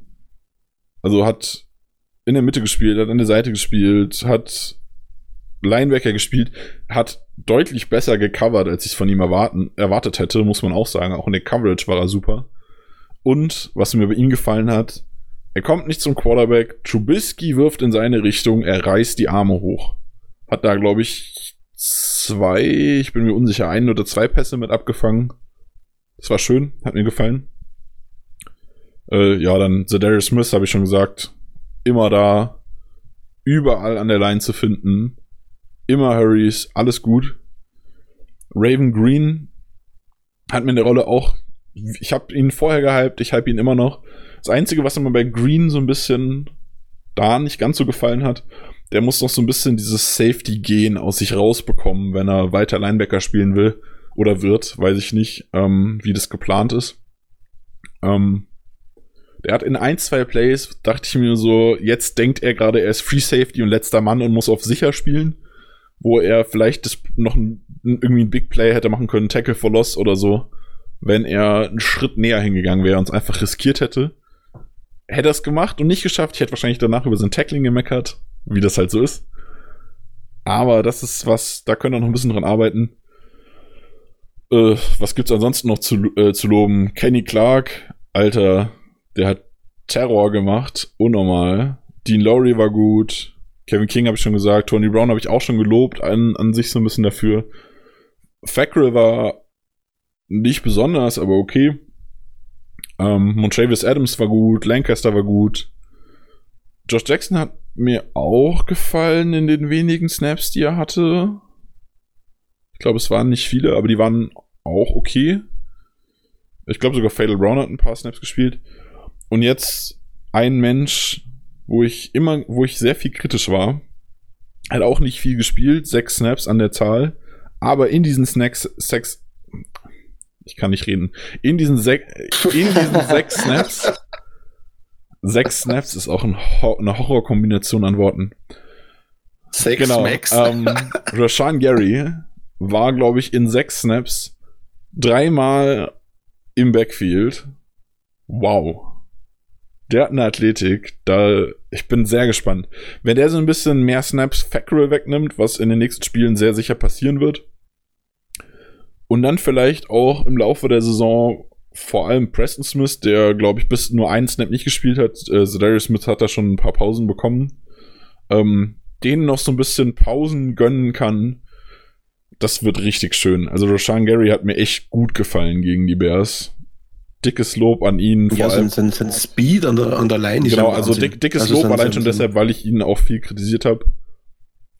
Also hat in der Mitte gespielt, hat an der Seite gespielt, hat Linebacker gespielt, hat deutlich besser gecovert, als ich es von ihm erwarten, erwartet hätte, muss man auch sagen. Auch in der Coverage war er super. Und was mir bei ihm gefallen hat, er kommt nicht zum Quarterback. Trubisky wirft in seine Richtung, er reißt die Arme hoch. Hat da, glaube ich, zwei, ich bin mir unsicher, ein oder zwei Pässe mit abgefangen. Das war schön, hat mir gefallen. Äh, ja, dann Zedarius Smith, habe ich schon gesagt, immer da, überall an der Line zu finden. Immer Hurries, alles gut. Raven Green hat mir in der Rolle auch, ich habe ihn vorher gehypt, ich hype ihn immer noch. Das Einzige, was mir bei Green so ein bisschen da nicht ganz so gefallen hat, der muss noch so ein bisschen dieses Safety-Gehen aus sich rausbekommen, wenn er weiter Linebacker spielen will oder wird, weiß ich nicht, ähm, wie das geplant ist. Ähm, der hat in ein, zwei Plays, dachte ich mir so, jetzt denkt er gerade, er ist Free Safety und letzter Mann und muss auf sicher spielen, wo er vielleicht das noch ein, irgendwie ein Big Play hätte machen können, Tackle for Loss oder so, wenn er einen Schritt näher hingegangen wäre und es einfach riskiert hätte. Hätte er es gemacht und nicht geschafft, ich hätte wahrscheinlich danach über sein Tackling gemeckert, wie das halt so ist. Aber das ist was, da können wir noch ein bisschen dran arbeiten. Äh, was gibt's ansonsten noch zu, äh, zu loben? Kenny Clark, Alter, der hat Terror gemacht, unnormal. Dean Lowry war gut. Kevin King habe ich schon gesagt. Tony Brown habe ich auch schon gelobt, an, an sich so ein bisschen dafür. Fackrell war nicht besonders, aber okay. Ähm, Montravis Adams war gut, Lancaster war gut. Josh Jackson hat mir auch gefallen in den wenigen Snaps, die er hatte. Ich glaube, es waren nicht viele, aber die waren auch okay. Ich glaube sogar Fatal Brown hat ein paar Snaps gespielt. Und jetzt ein Mensch, wo ich immer, wo ich sehr viel kritisch war, hat auch nicht viel gespielt, sechs Snaps an der Zahl, aber in diesen Snacks, sechs, ich kann nicht reden, in diesen, sech, in diesen sechs Snaps, sechs Snaps ist auch ein eine Horrorkombination an Worten. Sechs genau, Smacks. Ähm, Rashan Gary war, glaube ich, in sechs Snaps dreimal im Backfield. Wow der hat eine Athletik, da, ich bin sehr gespannt. Wenn der so ein bisschen mehr Snaps Fackrell wegnimmt, was in den nächsten Spielen sehr sicher passieren wird, und dann vielleicht auch im Laufe der Saison vor allem Preston Smith, der, glaube ich, bis nur einen Snap nicht gespielt hat, äh, Zedarius Smith hat da schon ein paar Pausen bekommen, ähm, denen noch so ein bisschen Pausen gönnen kann, das wird richtig schön. Also Roshan Gary hat mir echt gut gefallen gegen die Bears dickes Lob an ihn. Ja, sein, sein, sein Speed an der, an der Line ist Genau, also dick, dickes also Lob sein, allein schon deshalb, weil ich ihn auch viel kritisiert habe.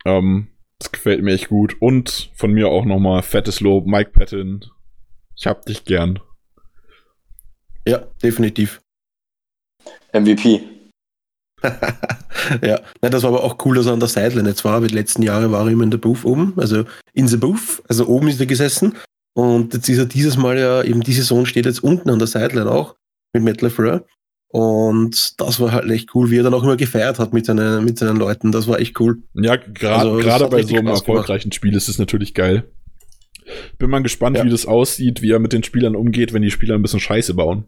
Ähm, das gefällt mir echt gut. Und von mir auch nochmal fettes Lob, Mike Patton. Ich hab dich gern. Ja, definitiv. MVP. ja, ja, das war aber auch cool, dass er an der Sideline jetzt war. Die letzten Jahre war er immer in der Booth oben, also in the Booth, also oben ist er gesessen und jetzt ist er dieses Mal ja, eben die Saison steht jetzt unten an der Sideline auch mit Matt LeFleur. Und das war halt echt cool, wie er dann auch immer gefeiert hat mit seinen, mit seinen Leuten. Das war echt cool. Ja, gerade also, bei so einem erfolgreichen Spiel ist es natürlich geil. Bin mal gespannt, ja. wie das aussieht, wie er mit den Spielern umgeht, wenn die Spieler ein bisschen Scheiße bauen.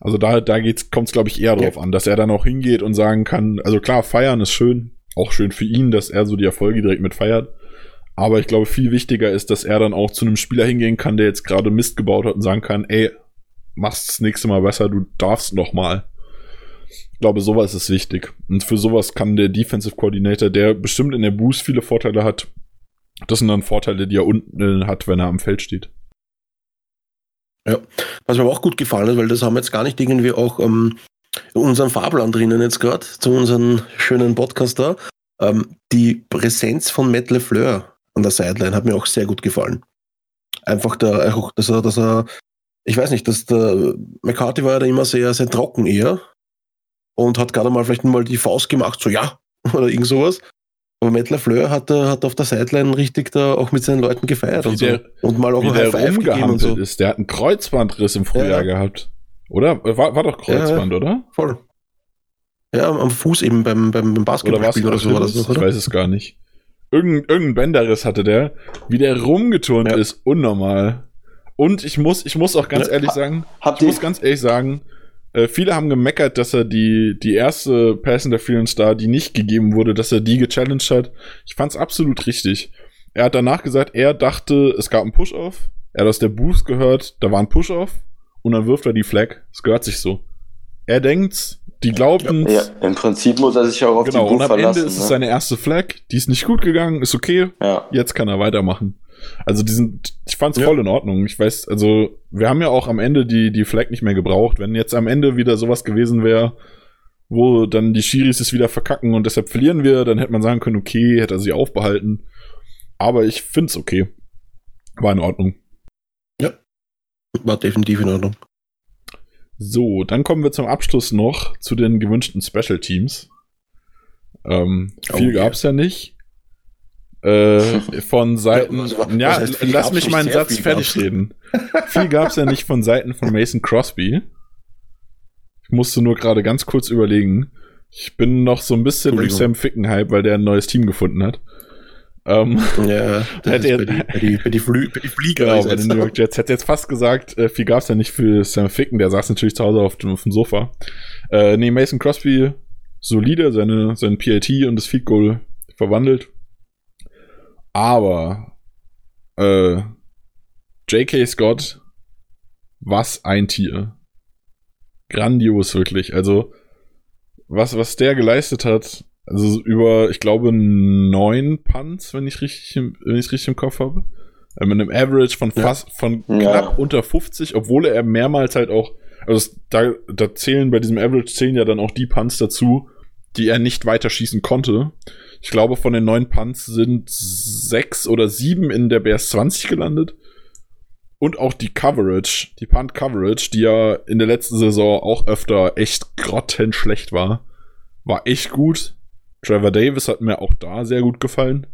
Also da, da kommt es, glaube ich, eher drauf ja. an, dass er dann auch hingeht und sagen kann, also klar, feiern ist schön, auch schön für ihn, dass er so die Erfolge direkt mit feiert. Aber ich glaube, viel wichtiger ist, dass er dann auch zu einem Spieler hingehen kann, der jetzt gerade Mist gebaut hat und sagen kann, ey, machst das nächste Mal besser, du darfst noch mal. Ich glaube, sowas ist wichtig. Und für sowas kann der Defensive Coordinator, der bestimmt in der Boost viele Vorteile hat, das sind dann Vorteile, die er unten hat, wenn er am Feld steht. Ja, was mir aber auch gut gefallen hat, weil das haben wir jetzt gar nicht irgendwie auch ähm, in unserem Fahrplan drinnen jetzt gerade, zu unserem schönen Podcast da, ähm, die Präsenz von Matt LeFleur an der Sideline hat mir auch sehr gut gefallen. Einfach da, dass er, dass er, ich weiß nicht, dass der McCarthy war ja da immer sehr, sehr trocken eher und hat gerade mal vielleicht mal die Faust gemacht, so ja, oder irgend sowas. Aber Matt LaFleur hat, hat auf der Sideline richtig da auch mit seinen Leuten gefeiert und, der, so. und mal auch ein High Five gegeben und so. Ist. Der hat einen Kreuzbandriss im Frühjahr ja. gehabt. Oder? War, war doch Kreuzband, ja, oder? Voll. Ja, am Fuß eben beim, beim, beim oder, oder so war das, oder? Ich weiß es gar nicht. Irgendein, irgendein Bänderriss hatte der. Wie der rumgeturnt ja. ist, unnormal. Und ich muss, ich muss auch ganz ehrlich sagen, Habt ich muss ganz ehrlich sagen, äh, viele haben gemeckert, dass er die, die erste Pass Interference da, die nicht gegeben wurde, dass er die gechallenged hat. Ich fand's absolut richtig. Er hat danach gesagt, er dachte, es gab einen Push-Off. Er hat aus der Boost gehört, da war ein Push-Off. Und dann wirft er die Flag. Es gehört sich so. Er denkt, die glaubten. Ja, im Prinzip muss er sich auch auf genau, die Buch und am verlassen. Ende ist ne? es seine erste Flag, die ist nicht gut gegangen, ist okay. Ja. Jetzt kann er weitermachen. Also die sind, ich fand's ja. voll in Ordnung. Ich weiß, also wir haben ja auch am Ende die, die Flag nicht mehr gebraucht. Wenn jetzt am Ende wieder sowas gewesen wäre, wo dann die Schiris es wieder verkacken und deshalb verlieren wir, dann hätte man sagen können, okay, hätte er sie aufbehalten. Aber ich finde es okay. War in Ordnung. Ja, war definitiv in Ordnung. So, dann kommen wir zum Abschluss noch zu den gewünschten Special Teams. Ähm, viel gab es ja nicht. Äh, von Seiten. Ja, ja lass mich meinen Satz fertig reden. viel gab es ja nicht von Seiten von Mason Crosby. Ich musste nur gerade ganz kurz überlegen. Ich bin noch so ein bisschen durch Sam Fickenhype, weil der ein neues Team gefunden hat. Ähm, ja, das bei, die, bei, die, bei, die Flü bei die Flieger. Genau, bei den New York Jets. Hätte jetzt fast gesagt, äh, viel gab's ja nicht für Sam Ficken, der saß natürlich zu Hause auf dem, auf dem Sofa. Äh, nee, Mason Crosby, solide, seine, sein PAT und das Field Goal verwandelt. Aber äh, J.K. Scott, was ein Tier. Grandios, wirklich. Also, was, was der geleistet hat, also über, ich glaube, neun Punts, wenn ich richtig, wenn ich richtig im Kopf habe. Äh, mit einem Average von fast, ja. von knapp ja. unter 50, obwohl er mehrmals halt auch, also da, da zählen bei diesem Average zählen ja dann auch die Punts dazu, die er nicht weiter schießen konnte. Ich glaube, von den neun Punts sind sechs oder sieben in der BS 20 gelandet. Und auch die Coverage, die Punt Coverage, die ja in der letzten Saison auch öfter echt grottenschlecht war, war echt gut. Trevor Davis hat mir auch da sehr gut gefallen.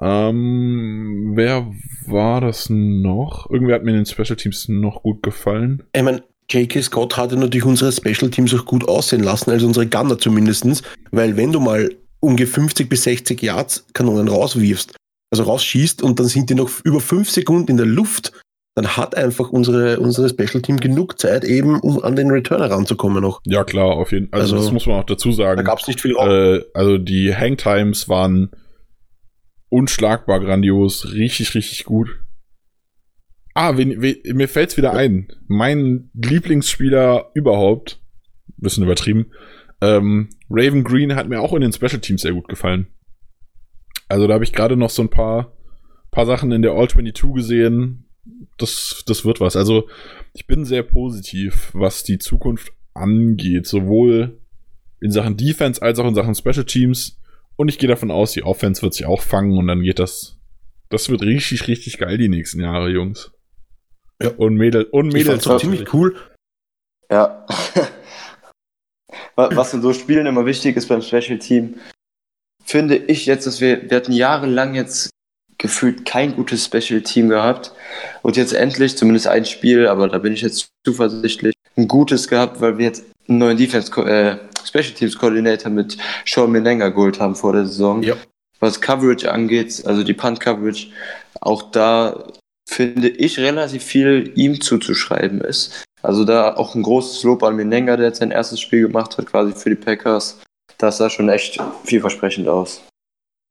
Ähm, wer war das noch? Irgendwer hat mir in den Special Teams noch gut gefallen. Ich meine, J.K. Scott hatte natürlich unsere Special Teams auch gut aussehen lassen, also unsere Gunner zumindestens, weil wenn du mal ungefähr 50 bis 60 Yards Kanonen rauswirfst, also rausschießt und dann sind die noch über 5 Sekunden in der Luft, dann hat einfach unsere, unsere Special Team genug Zeit eben, um an den Returner ranzukommen noch. Ja, klar, auf jeden Fall. Also, also, das muss man auch dazu sagen. Da gab es nicht viel äh, Also die Hangtimes waren unschlagbar grandios, richtig, richtig gut. Ah, wen, wen, mir fällt's wieder ein. Mein Lieblingsspieler überhaupt, bisschen übertrieben, ähm, Raven Green hat mir auch in den Special Teams sehr gut gefallen. Also da habe ich gerade noch so ein paar, paar Sachen in der All 22 gesehen, das, das wird was. Also ich bin sehr positiv, was die Zukunft angeht, sowohl in Sachen Defense als auch in Sachen Special Teams. Und ich gehe davon aus, die Offense wird sich auch fangen und dann geht das. Das wird richtig, richtig geil die nächsten Jahre, Jungs. Ja. Und Mädel und Mädels. Das war ziemlich cool. Ja. Was in so Spielen immer wichtig ist beim Special Team, finde ich jetzt, dass wir, wir hatten jahrelang jetzt gefühlt kein gutes Special-Team gehabt. Und jetzt endlich, zumindest ein Spiel, aber da bin ich jetzt zuversichtlich, ein gutes gehabt, weil wir jetzt einen neuen Defense äh, Special Teams Coordinator mit Sean Menenga geholt haben vor der Saison. Ja. Was Coverage angeht, also die Punt Coverage, auch da finde ich relativ viel ihm zuzuschreiben ist. Also da auch ein großes Lob an Menenga, der jetzt sein erstes Spiel gemacht hat, quasi für die Packers. Das sah schon echt vielversprechend aus.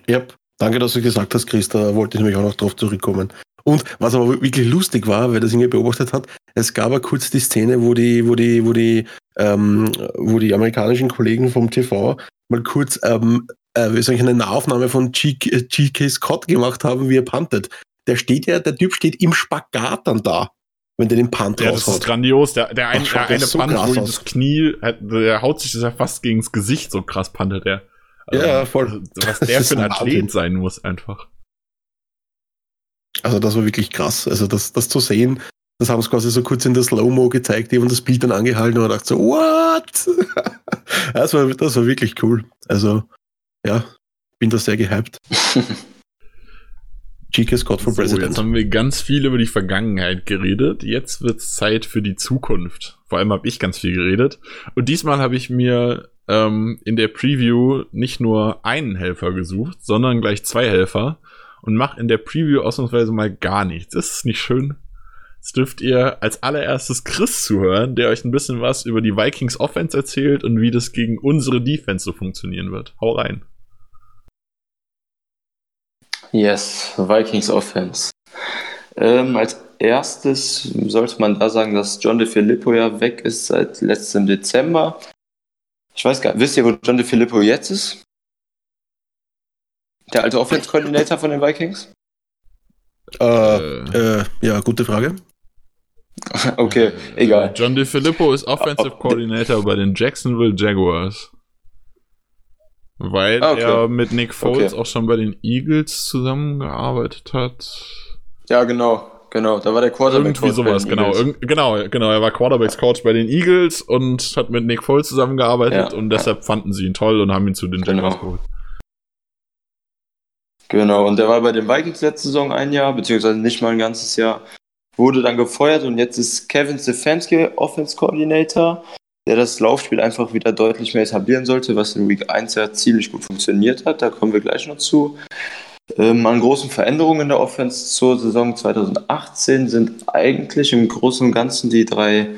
Yep. Danke, dass du gesagt hast, Chris, da wollte ich nämlich auch noch drauf zurückkommen. Und was aber wirklich lustig war, wer das irgendwie beobachtet hat, es gab ja kurz die Szene, wo die, wo die, wo die, ähm, wo die amerikanischen Kollegen vom TV mal kurz, ähm, äh, wie soll ich, eine Nahaufnahme von G.K. Scott gemacht haben, wie er puntet. Der steht ja, der Typ steht im Spagat dann da, wenn der den Punt ja, raushaut. Das ist grandios. Der, der, ein, der eine so Punt, wo das Knie, der haut sich das ja fast gegen das Gesicht, so krass puntet er. Also, ja, voll. Was der für ein Athlet sein muss, einfach. Also, das war wirklich krass. Also, das, das zu sehen, das haben sie quasi so kurz in der Slow-Mo gezeigt, die haben das Bild dann angehalten und dachte so, what? das, war, das war wirklich cool. Also, ja, bin da sehr gehypt. GK Scott for so, President. Jetzt haben wir ganz viel über die Vergangenheit geredet. Jetzt wird's Zeit für die Zukunft. Vor allem habe ich ganz viel geredet. Und diesmal habe ich mir ähm, in der Preview nicht nur einen Helfer gesucht, sondern gleich zwei Helfer und mache in der Preview ausnahmsweise mal gar nichts. Das ist nicht schön. Jetzt dürft ihr als allererstes Chris zuhören, der euch ein bisschen was über die Vikings Offense erzählt und wie das gegen unsere Defense so funktionieren wird. Hau rein. Yes, Vikings Offense. Ähm, als erstes sollte man da sagen, dass John DeFilippo ja weg ist seit letztem Dezember. Ich weiß gar nicht, wisst ihr, wo John DeFilippo jetzt ist? Der alte Offense-Coordinator von den Vikings? Äh, äh, ja, gute Frage. okay, egal. John DeFilippo ist Offensive Coordinator bei den Jacksonville Jaguars. Weil ah, okay. er mit Nick Foles okay. auch schon bei den Eagles zusammengearbeitet hat. Ja, genau. Genau, da war der Quarterback Irgendwie sowas, genau. genau, genau. Er war Quarterbacks Coach bei den Eagles und hat mit Nick Foles zusammengearbeitet ja, und deshalb ja. fanden sie ihn toll und haben ihn zu den genau. Jaguars geholt. Genau, und der war bei den Vikings letzte Saison ein Jahr, beziehungsweise nicht mal ein ganzes Jahr. Wurde dann gefeuert und jetzt ist Kevin Stefanski Offense Coordinator, der das Laufspiel einfach wieder deutlich mehr etablieren sollte, was in Week 1 ja ziemlich gut funktioniert hat. Da kommen wir gleich noch zu. Ähm, an großen Veränderungen in der Offense zur Saison 2018 sind eigentlich im Großen und Ganzen die drei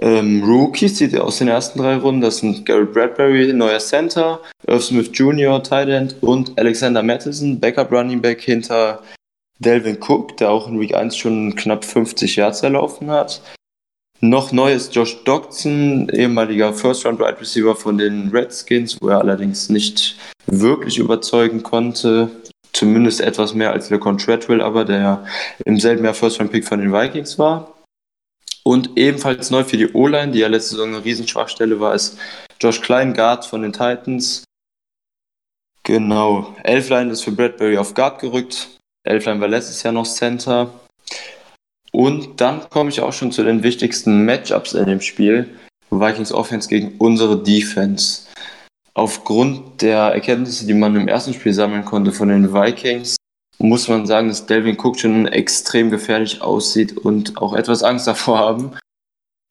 ähm, Rookies, die aus den ersten drei Runden, das sind Garrett Bradbury, neuer Center, Irv Smith Jr., Tight End und Alexander Mattison, Backup Running Back hinter Delvin Cook, der auch in Week 1 schon knapp 50 Yards erlaufen hat. Noch neu ist Josh Dodson, ehemaliger First-Round-Wide Receiver von den Redskins, wo er allerdings nicht wirklich überzeugen konnte. Zumindest etwas mehr als LeCon Treadwell, aber der im selben Jahr First-Round-Pick von den Vikings war. Und ebenfalls neu für die O-Line, die ja letzte Saison eine Riesenschwachstelle war, ist Josh Klein, Guard von den Titans. Genau. Elfline ist für Bradbury auf Guard gerückt. Elfline war letztes Jahr noch Center. Und dann komme ich auch schon zu den wichtigsten Matchups in dem Spiel. Vikings Offense gegen unsere Defense. Aufgrund der Erkenntnisse, die man im ersten Spiel sammeln konnte von den Vikings, muss man sagen, dass Delvin Cook schon extrem gefährlich aussieht und auch etwas Angst davor haben,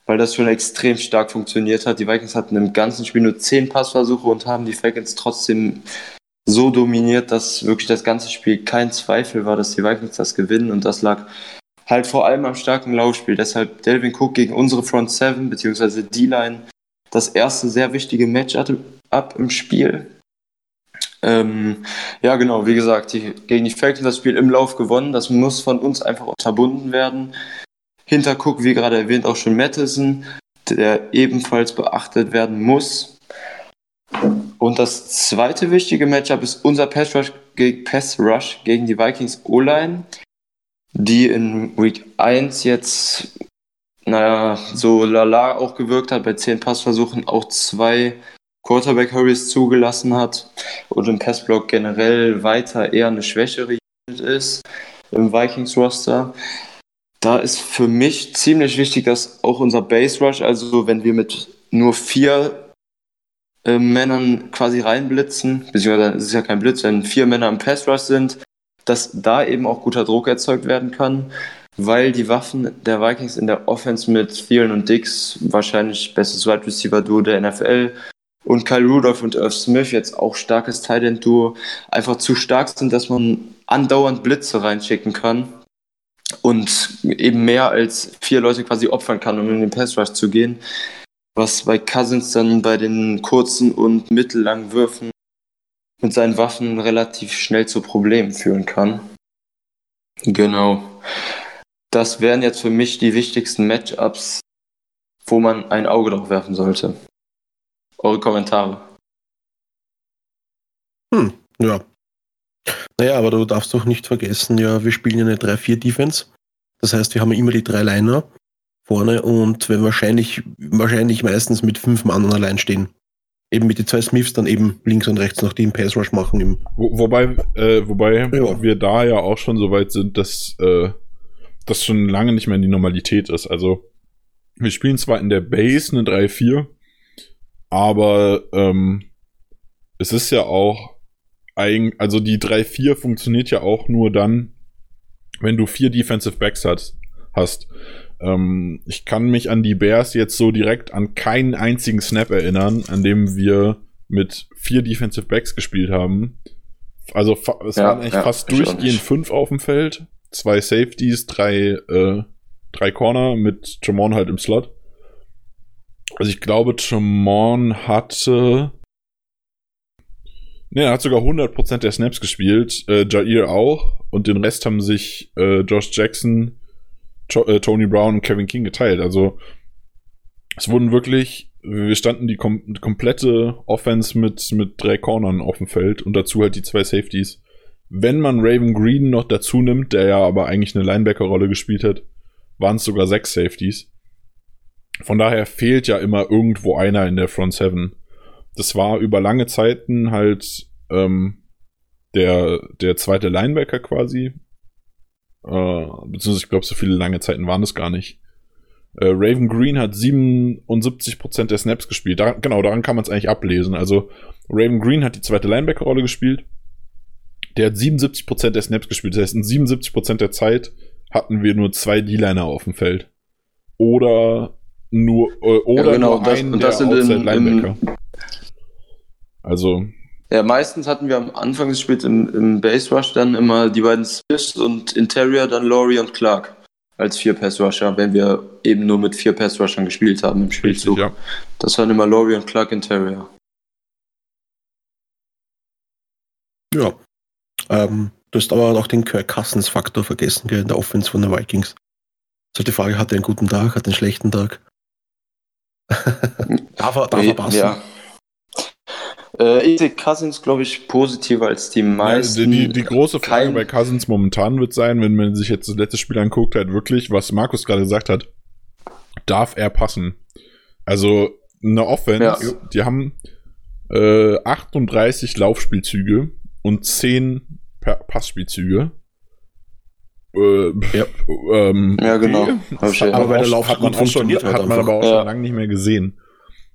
weil das schon extrem stark funktioniert hat. Die Vikings hatten im ganzen Spiel nur zehn Passversuche und haben die Falcons trotzdem so dominiert, dass wirklich das ganze Spiel kein Zweifel war, dass die Vikings das gewinnen und das lag halt vor allem am starken Laufspiel. Deshalb Delvin Cook gegen unsere Front 7 bzw. D-Line das erste sehr wichtige Matchup im Spiel. Ähm, ja, genau, wie gesagt, die, gegen die Falcons das Spiel im Lauf gewonnen. Das muss von uns einfach unterbunden werden. Hinter Cook, wie gerade erwähnt, auch schon Madison, der ebenfalls beachtet werden muss. Und das zweite wichtige Matchup ist unser Pass Rush, Pass Rush gegen die Vikings O-Line, die in Week 1 jetzt, naja, so lala auch gewirkt hat, bei 10 Passversuchen auch zwei Quarterback Hurries zugelassen hat und im Passblock generell weiter eher eine schwächere Unit ist im Vikings-Roster. Da ist für mich ziemlich wichtig, dass auch unser Base Rush, also wenn wir mit nur vier äh, Männern quasi reinblitzen, beziehungsweise es ist ja kein Blitz, wenn vier Männer im Pass Rush sind, dass da eben auch guter Druck erzeugt werden kann, weil die Waffen der Vikings in der Offense mit Thielen und Dix wahrscheinlich bestes Wide Receiver Duo der NFL und Kyle Rudolph und Irv Smith, jetzt auch starkes Tight-End-Duo, einfach zu stark sind, dass man andauernd Blitze reinschicken kann und eben mehr als vier Leute quasi opfern kann, um in den Pass-Rush zu gehen. Was bei Cousins dann bei den kurzen und mittellangen Würfen mit seinen Waffen relativ schnell zu Problemen führen kann. Genau. Das wären jetzt für mich die wichtigsten Matchups, wo man ein Auge drauf werfen sollte eure Kommentare. Hm, ja. Naja, aber du darfst doch nicht vergessen, ja, wir spielen ja eine 3-4-Defense. Das heißt, wir haben immer die drei Liner vorne und werden wahrscheinlich, wahrscheinlich meistens mit fünf Mann allein stehen. Eben mit den zwei Smiths dann eben links und rechts noch im Pass Rush machen. Im Wo, wobei, äh, wobei ja. wir da ja auch schon so weit sind, dass äh, das schon lange nicht mehr in die Normalität ist. Also wir spielen zwar in der Base eine 3-4, aber ähm, es ist ja auch eigentlich, also die 3-4 funktioniert ja auch nur dann, wenn du vier Defensive Backs hast. hast. Ähm, ich kann mich an die Bears jetzt so direkt an keinen einzigen Snap erinnern, an dem wir mit vier Defensive Backs gespielt haben. Also es ja, waren eigentlich ja, fast durchgehend fünf auf dem Feld, zwei Safeties, drei, äh, drei Corner mit Jamon halt im Slot. Also ich glaube, Chamon hatte. Ne, er hat sogar 100% der Snaps gespielt. Äh, Jair auch. Und den Rest haben sich äh, Josh Jackson, Tony Brown und Kevin King geteilt. Also es wurden wirklich, wir standen die, kom komplette Offense mit, mit drei Cornern auf dem Feld und dazu halt die zwei Safeties. Wenn man Raven Green noch dazu nimmt, der ja aber eigentlich eine Linebacker-Rolle gespielt hat, waren es sogar sechs Safeties. Von daher fehlt ja immer irgendwo einer in der Front Seven. Das war über lange Zeiten halt ähm, der, der zweite Linebacker quasi. Äh, beziehungsweise ich glaube, so viele lange Zeiten waren es gar nicht. Äh, Raven Green hat 77% der Snaps gespielt. Da, genau, daran kann man es eigentlich ablesen. Also Raven Green hat die zweite Linebacker-Rolle gespielt. Der hat 77% der Snaps gespielt. Das heißt, in 77% der Zeit hatten wir nur zwei D-Liner auf dem Feld. Oder nur äh, oder ja, genau, nur das, einen das der Outside Linebacker. also ja, meistens hatten wir am Anfang des Spiels im, im Base Rush dann immer die beiden Smiths und Interior, dann Laurie und Clark als vier Pass Rusher, wenn wir eben nur mit vier Pass Rushern gespielt haben im Spielzug. Richtig, ja. Das waren immer Laurie und Clark Interior. Ja. Ähm, du hast aber auch den Kirk Cousins Faktor vergessen, gell, in der Offense von den Vikings. Also die Frage, hat er einen guten Tag, hat er einen schlechten Tag? darf er, darf er passen? Ja. Äh, ich sehe Cousins, glaube ich, positiver als die meisten. Ja, die, die, große Frage Kein... bei Cousins momentan wird sein, wenn man sich jetzt das letzte Spiel anguckt, halt wirklich, was Markus gerade gesagt hat, darf er passen? Also eine Offense, ja. die haben äh, 38 Laufspielzüge und 10 Passspielzüge. Äh, ja. Ähm, ja, genau. Okay. Aber bei der Lauf hat man, auch schon, hat man aber auch schon lange nicht mehr gesehen.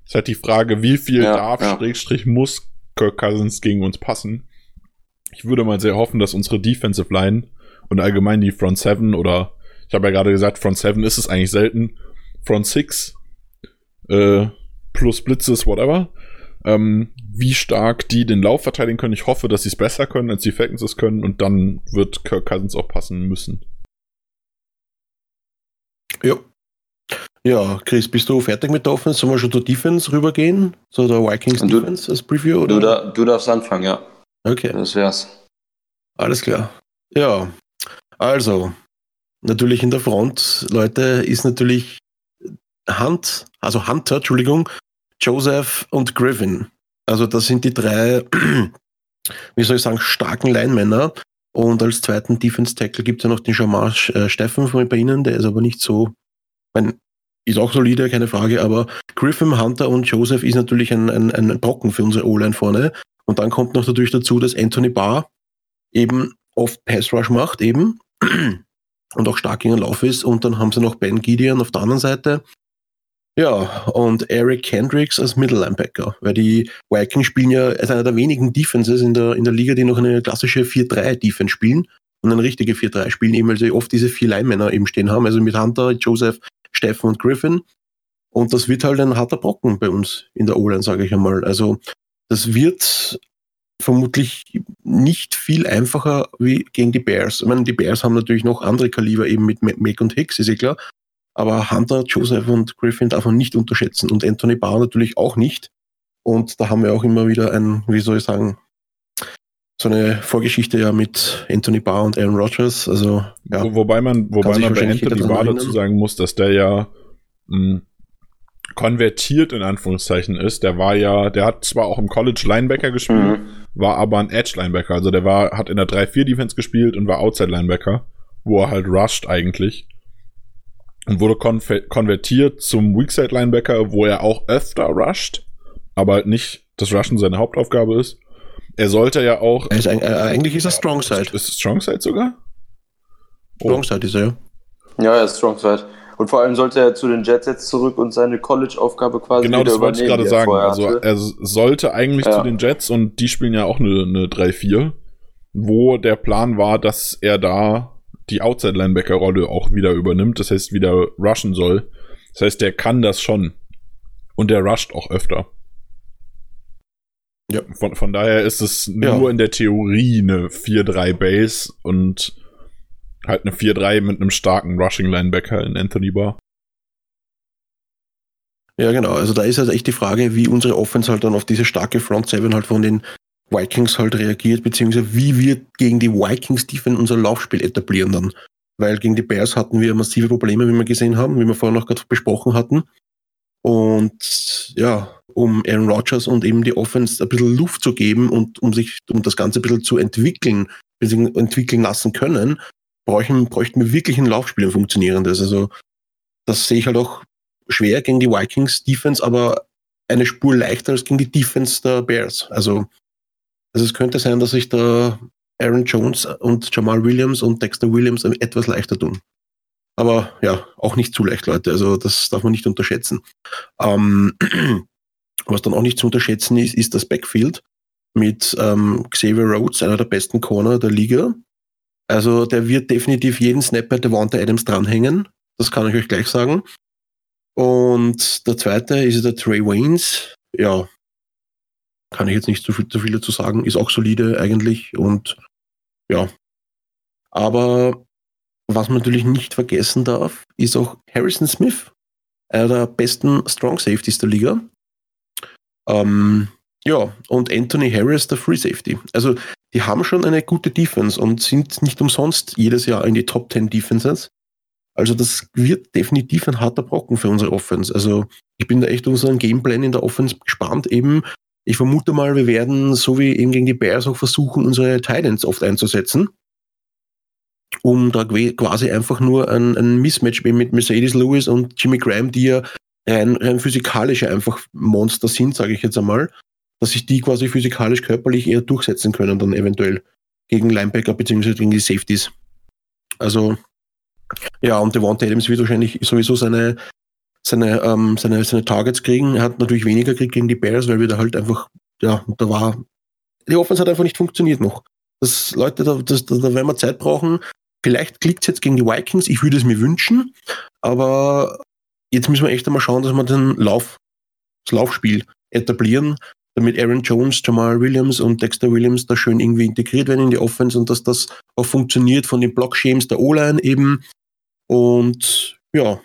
Es ist halt die Frage, wie viel ja, darf, ja. Schrägstrich, muss Kirk Cousins gegen uns passen. Ich würde mal sehr hoffen, dass unsere Defensive Line und allgemein die Front 7 oder ich habe ja gerade gesagt, Front 7 ist es eigentlich selten. Front 6 äh, plus Blitzes, whatever. Ähm, wie stark die den Lauf verteidigen können. Ich hoffe, dass sie es besser können, als die Falcons es können und dann wird Kirk Cousins auch passen müssen. Ja, ja, Chris, bist du fertig mit der Offense? Sollen wir schon zur Defense rübergehen? Zu der Vikings du, Defense als Preview? Oder? Du, da, du darfst anfangen, ja. Okay. Das wär's. Alles klar. Ja, also, natürlich in der Front, Leute, ist natürlich Hunt, also Hunter, Entschuldigung, Joseph und Griffin. Also das sind die drei, wie soll ich sagen, starken Linemänner. Und als zweiten Defense Tackle gibt es ja noch den Jamar äh, Steffen von bei Ihnen, der ist aber nicht so, mein, ist auch solide, keine Frage, aber Griffin, Hunter und Joseph ist natürlich ein, ein, ein Brocken für unsere O-Line vorne. Und dann kommt noch natürlich dazu, dass Anthony Barr eben oft Pass Rush macht, eben, und auch stark gegen den Lauf ist. Und dann haben sie noch Ben Gideon auf der anderen Seite. Ja, und Eric Kendricks als Mittellinebacker, weil die Vikings spielen ja als einer der wenigen Defenses in der, in der Liga, die noch eine klassische 4-3-Defense spielen und eine richtige 4-3 spielen, eben weil sie oft diese vier Linemänner eben stehen haben, also mit Hunter, Joseph, Steffen und Griffin. Und das wird halt ein harter Brocken bei uns in der O-Line, sage ich einmal. Also das wird vermutlich nicht viel einfacher wie gegen die Bears. Ich meine, die Bears haben natürlich noch andere Kaliber eben mit Mac und Hicks, ist ja klar. Aber Hunter, Joseph und Griffin darf man nicht unterschätzen und Anthony Barr natürlich auch nicht. Und da haben wir auch immer wieder ein, wie soll ich sagen, so eine Vorgeschichte ja mit Anthony Barr und Aaron Rodgers. Also, ja, Wo, wobei man, wobei man bei Anthony Barr dazu sagen muss, dass der ja mh, hm, konvertiert in Anführungszeichen ist. Der war ja, der hat zwar auch im College Linebacker gespielt, mhm. war aber ein Edge Linebacker. Also der war, hat in der 3-4 Defense gespielt und war Outside Linebacker, wo er halt rusht eigentlich. Und wurde konvertiert zum Weakside Linebacker, wo er auch öfter rusht, aber halt nicht das Rushen seine Hauptaufgabe ist. Er sollte ja auch. Ist, äh, eigentlich ist er Strong Side. Ist es Strong Side sogar? Oh. Strong Side ist er, ja. Ja, er ist Strong Side. Und vor allem sollte er zu den Jets jetzt zurück und seine College-Aufgabe quasi Genau, das wollte ich gerade sagen. Also er sollte eigentlich ja. zu den Jets und die spielen ja auch eine, eine 3-4, wo der Plan war, dass er da die Outside-Linebacker-Rolle auch wieder übernimmt, das heißt wieder rushen soll. Das heißt, der kann das schon. Und der rusht auch öfter. Ja. Von, von daher ist es ja. nur in der Theorie eine 4-3 Base und halt eine 4-3 mit einem starken Rushing Linebacker in Anthony Barr. Ja, genau. Also da ist halt echt die Frage, wie unsere Offense halt dann auf diese starke Front 7 halt von den Vikings halt reagiert, beziehungsweise wie wir gegen die Vikings Defense unser Laufspiel etablieren dann. Weil gegen die Bears hatten wir massive Probleme, wie wir gesehen haben, wie wir vorher noch gerade besprochen hatten. Und ja, um Aaron Rodgers und eben die Offense ein bisschen Luft zu geben und um sich, um das Ganze ein bisschen zu entwickeln, entwickeln lassen können, bräuchten, bräuchten wir wirklich ein Laufspiel, ein funktionierendes. Also das sehe ich halt auch schwer gegen die Vikings Defense, aber eine Spur leichter als gegen die Defense der Bears. Also, also es könnte sein, dass sich da Aaron Jones und Jamal Williams und Dexter Williams etwas leichter tun. Aber ja, auch nicht zu leicht, Leute. Also das darf man nicht unterschätzen. Ähm, was dann auch nicht zu unterschätzen ist, ist das Backfield mit ähm, Xavier Rhodes, einer der besten Corner der Liga. Also der wird definitiv jeden Snap bei Devonta Adams dranhängen. Das kann ich euch gleich sagen. Und der zweite ist der Trey Waynes. Ja, kann ich jetzt nicht zu viel, zu viel dazu sagen. Ist auch solide eigentlich. Und ja. Aber was man natürlich nicht vergessen darf, ist auch Harrison Smith, einer der besten Strong Safeties der Liga. Ähm, ja, und Anthony Harris, der Free Safety. Also, die haben schon eine gute Defense und sind nicht umsonst jedes Jahr in die Top 10 Defenses. Also, das wird definitiv ein harter Brocken für unsere Offense. Also, ich bin da echt unseren Gameplan in der Offense gespannt. Eben, ich vermute mal, wir werden, so wie eben gegen die Bears, auch versuchen, unsere Titans oft einzusetzen um da quasi einfach nur ein, ein Mismatch mit Mercedes Lewis und Jimmy Graham, die ja rein, rein physikalische einfach Monster sind, sage ich jetzt einmal, dass sich die quasi physikalisch körperlich eher durchsetzen können, dann eventuell gegen Linebacker bzw. gegen die Safeties. Also, ja, und Devonta Adams wird wahrscheinlich sowieso seine, seine, ähm, seine, seine Targets kriegen. Er hat natürlich weniger gekriegt gegen die Bears, weil wir da halt einfach, ja, da war, die Offense hat einfach nicht funktioniert noch. Das, Leute, da, das, da, da werden wir Zeit brauchen. Vielleicht klickt es jetzt gegen die Vikings, ich würde es mir wünschen, aber jetzt müssen wir echt einmal schauen, dass wir den Lauf, das Laufspiel etablieren, damit Aaron Jones, Jamal Williams und Dexter Williams da schön irgendwie integriert werden in die Offense und dass das auch funktioniert von den Block-Schemes der O-Line eben. Und ja,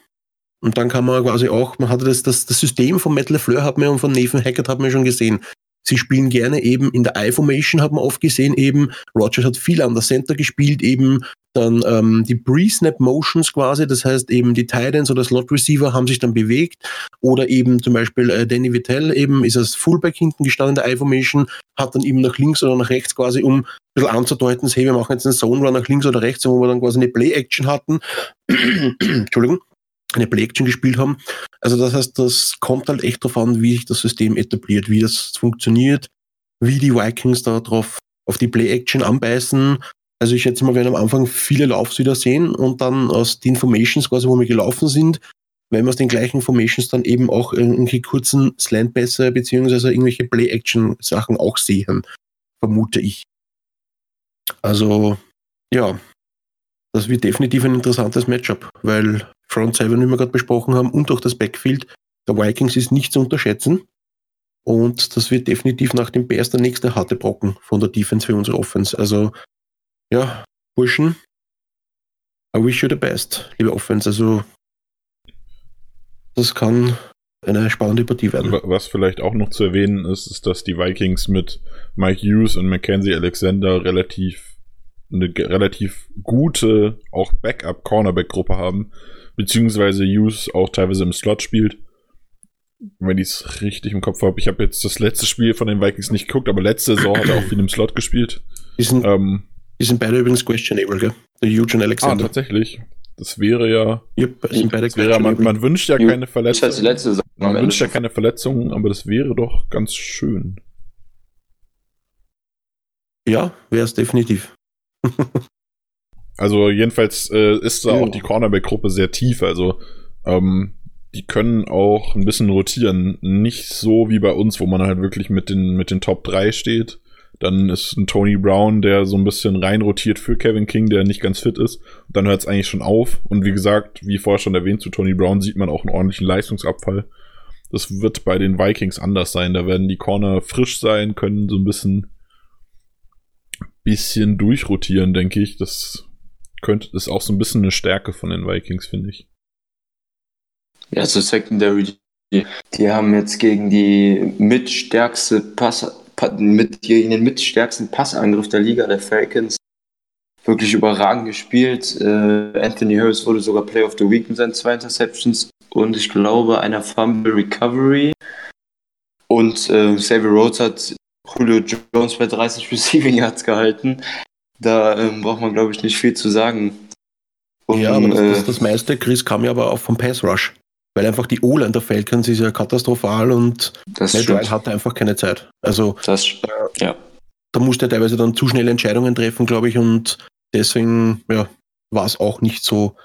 und dann kann man quasi auch, man hatte das, das, das System von Metal Fleur hat man und von Nathan Hackett hat man schon gesehen. Sie spielen gerne eben in der I-Formation, hat man oft gesehen eben. Rogers hat viel an der Center gespielt, eben dann ähm, die Pre-Snap Motions quasi, das heißt eben die Titans oder Slot Receiver haben sich dann bewegt oder eben zum Beispiel äh, Danny Vittel eben ist als Fullback hinten gestanden in der I-Formation, hat dann eben nach links oder nach rechts quasi, um ein bisschen anzudeuten, hey, wir machen jetzt einen Zone Run nach links oder rechts, wo wir dann quasi eine Play-Action hatten. Entschuldigung eine Play-Action gespielt haben. Also das heißt, das kommt halt echt darauf an, wie sich das System etabliert, wie das funktioniert, wie die Vikings da drauf auf die Play-Action anbeißen. Also ich schätze mal, wir werden am Anfang viele Laufs wieder sehen und dann aus den Formations quasi, wo wir gelaufen sind, wenn wir aus den gleichen Formations dann eben auch irgendwelche kurzen Slant-Pässe beziehungsweise irgendwelche Play-Action-Sachen auch sehen, vermute ich. Also, ja, das wird definitiv ein interessantes Matchup, weil Front 7, wie wir gerade besprochen haben, und auch das Backfield der Vikings ist nicht zu unterschätzen. Und das wird definitiv nach dem Bears der nächste harte Brocken von der Defense für unsere Offense. Also, ja, Burschen, I wish you the best, liebe Offense. Also, das kann eine spannende Partie werden. Was vielleicht auch noch zu erwähnen ist, ist, dass die Vikings mit Mike Hughes und Mackenzie Alexander relativ eine relativ gute auch Backup-Cornerback-Gruppe haben, beziehungsweise Hughes auch teilweise im Slot spielt. Wenn ich es richtig im Kopf habe. Ich habe jetzt das letzte Spiel von den Vikings nicht geguckt, aber letzte Saison hat er auch viel im Slot gespielt. Die sind, ähm, die sind beide übrigens questionable, gell? Der Hughes und Alexander. Ah, tatsächlich. Das wäre ja. Yep, sind beide wäre, man, man wünscht ja keine Verletzungen. Man wünscht ja keine Verletzungen, aber das wäre doch ganz schön. Ja, wäre es definitiv. Also jedenfalls äh, ist da oh. auch die Cornerback-Gruppe sehr tief. Also ähm, die können auch ein bisschen rotieren. Nicht so wie bei uns, wo man halt wirklich mit den, mit den Top 3 steht. Dann ist ein Tony Brown, der so ein bisschen rein rotiert für Kevin King, der nicht ganz fit ist. Und dann hört es eigentlich schon auf. Und wie gesagt, wie vorher schon erwähnt, zu Tony Brown sieht man auch einen ordentlichen Leistungsabfall. Das wird bei den Vikings anders sein. Da werden die Corner frisch sein, können so ein bisschen, bisschen durchrotieren, denke ich. Das könnte, ist auch so ein bisschen eine Stärke von den Vikings, finde ich. Ja, so Secondary, die, die haben jetzt gegen die mitstärkste Pass, mit, gegen den mitstärksten Passangriff der Liga der Falcons wirklich überragend gespielt. Äh, Anthony Harris wurde sogar Play of the Week mit seinen zwei Interceptions und ich glaube einer Fumble Recovery. Und äh, Xavier Rhodes hat Julio Jones bei 30 Receiving Yards gehalten. Da ähm, braucht man, glaube ich, nicht viel zu sagen. Und, ja, aber das, das, äh, das meiste, Chris, kam ja aber auch vom Pass Rush. Weil einfach die O-Line der Falcons ist ja katastrophal und das Matt hatte einfach keine Zeit. Also das, äh, ja. da musste er teilweise dann zu schnelle Entscheidungen treffen, glaube ich, und deswegen ja, war es auch nicht so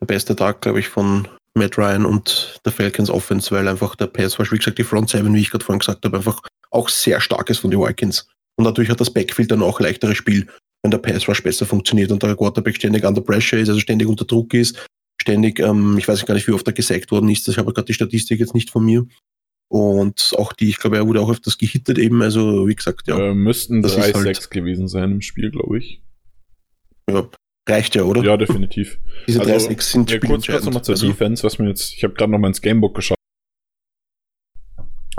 der beste Tag, glaube ich, von Matt Ryan und der Falcons Offense, weil einfach der Pass Rush, wie gesagt, die Front Seven, wie ich gerade vorhin gesagt habe, einfach auch sehr stark ist von den Vikings. Und natürlich hat das Backfield dann auch leichteres Spiel, wenn der Pass Rush besser funktioniert und der Quarterback ständig under pressure ist, also ständig unter Druck ist, ständig, ähm, ich weiß gar nicht, wie oft er gesackt worden ist, ich habe gerade die Statistik jetzt nicht von mir. Und auch die, ich glaube, er wurde auch öfters gehittet eben, also wie gesagt, ja. Äh, müssten drei halt, Sacks gewesen sein im Spiel, glaube ich. Ja, reicht ja, oder? Ja, definitiv. Diese also, drei Sacks sind ja, kurz, kurz nochmal zur also, Defense, was mir jetzt, ich habe gerade nochmal ins Gamebook geschaut.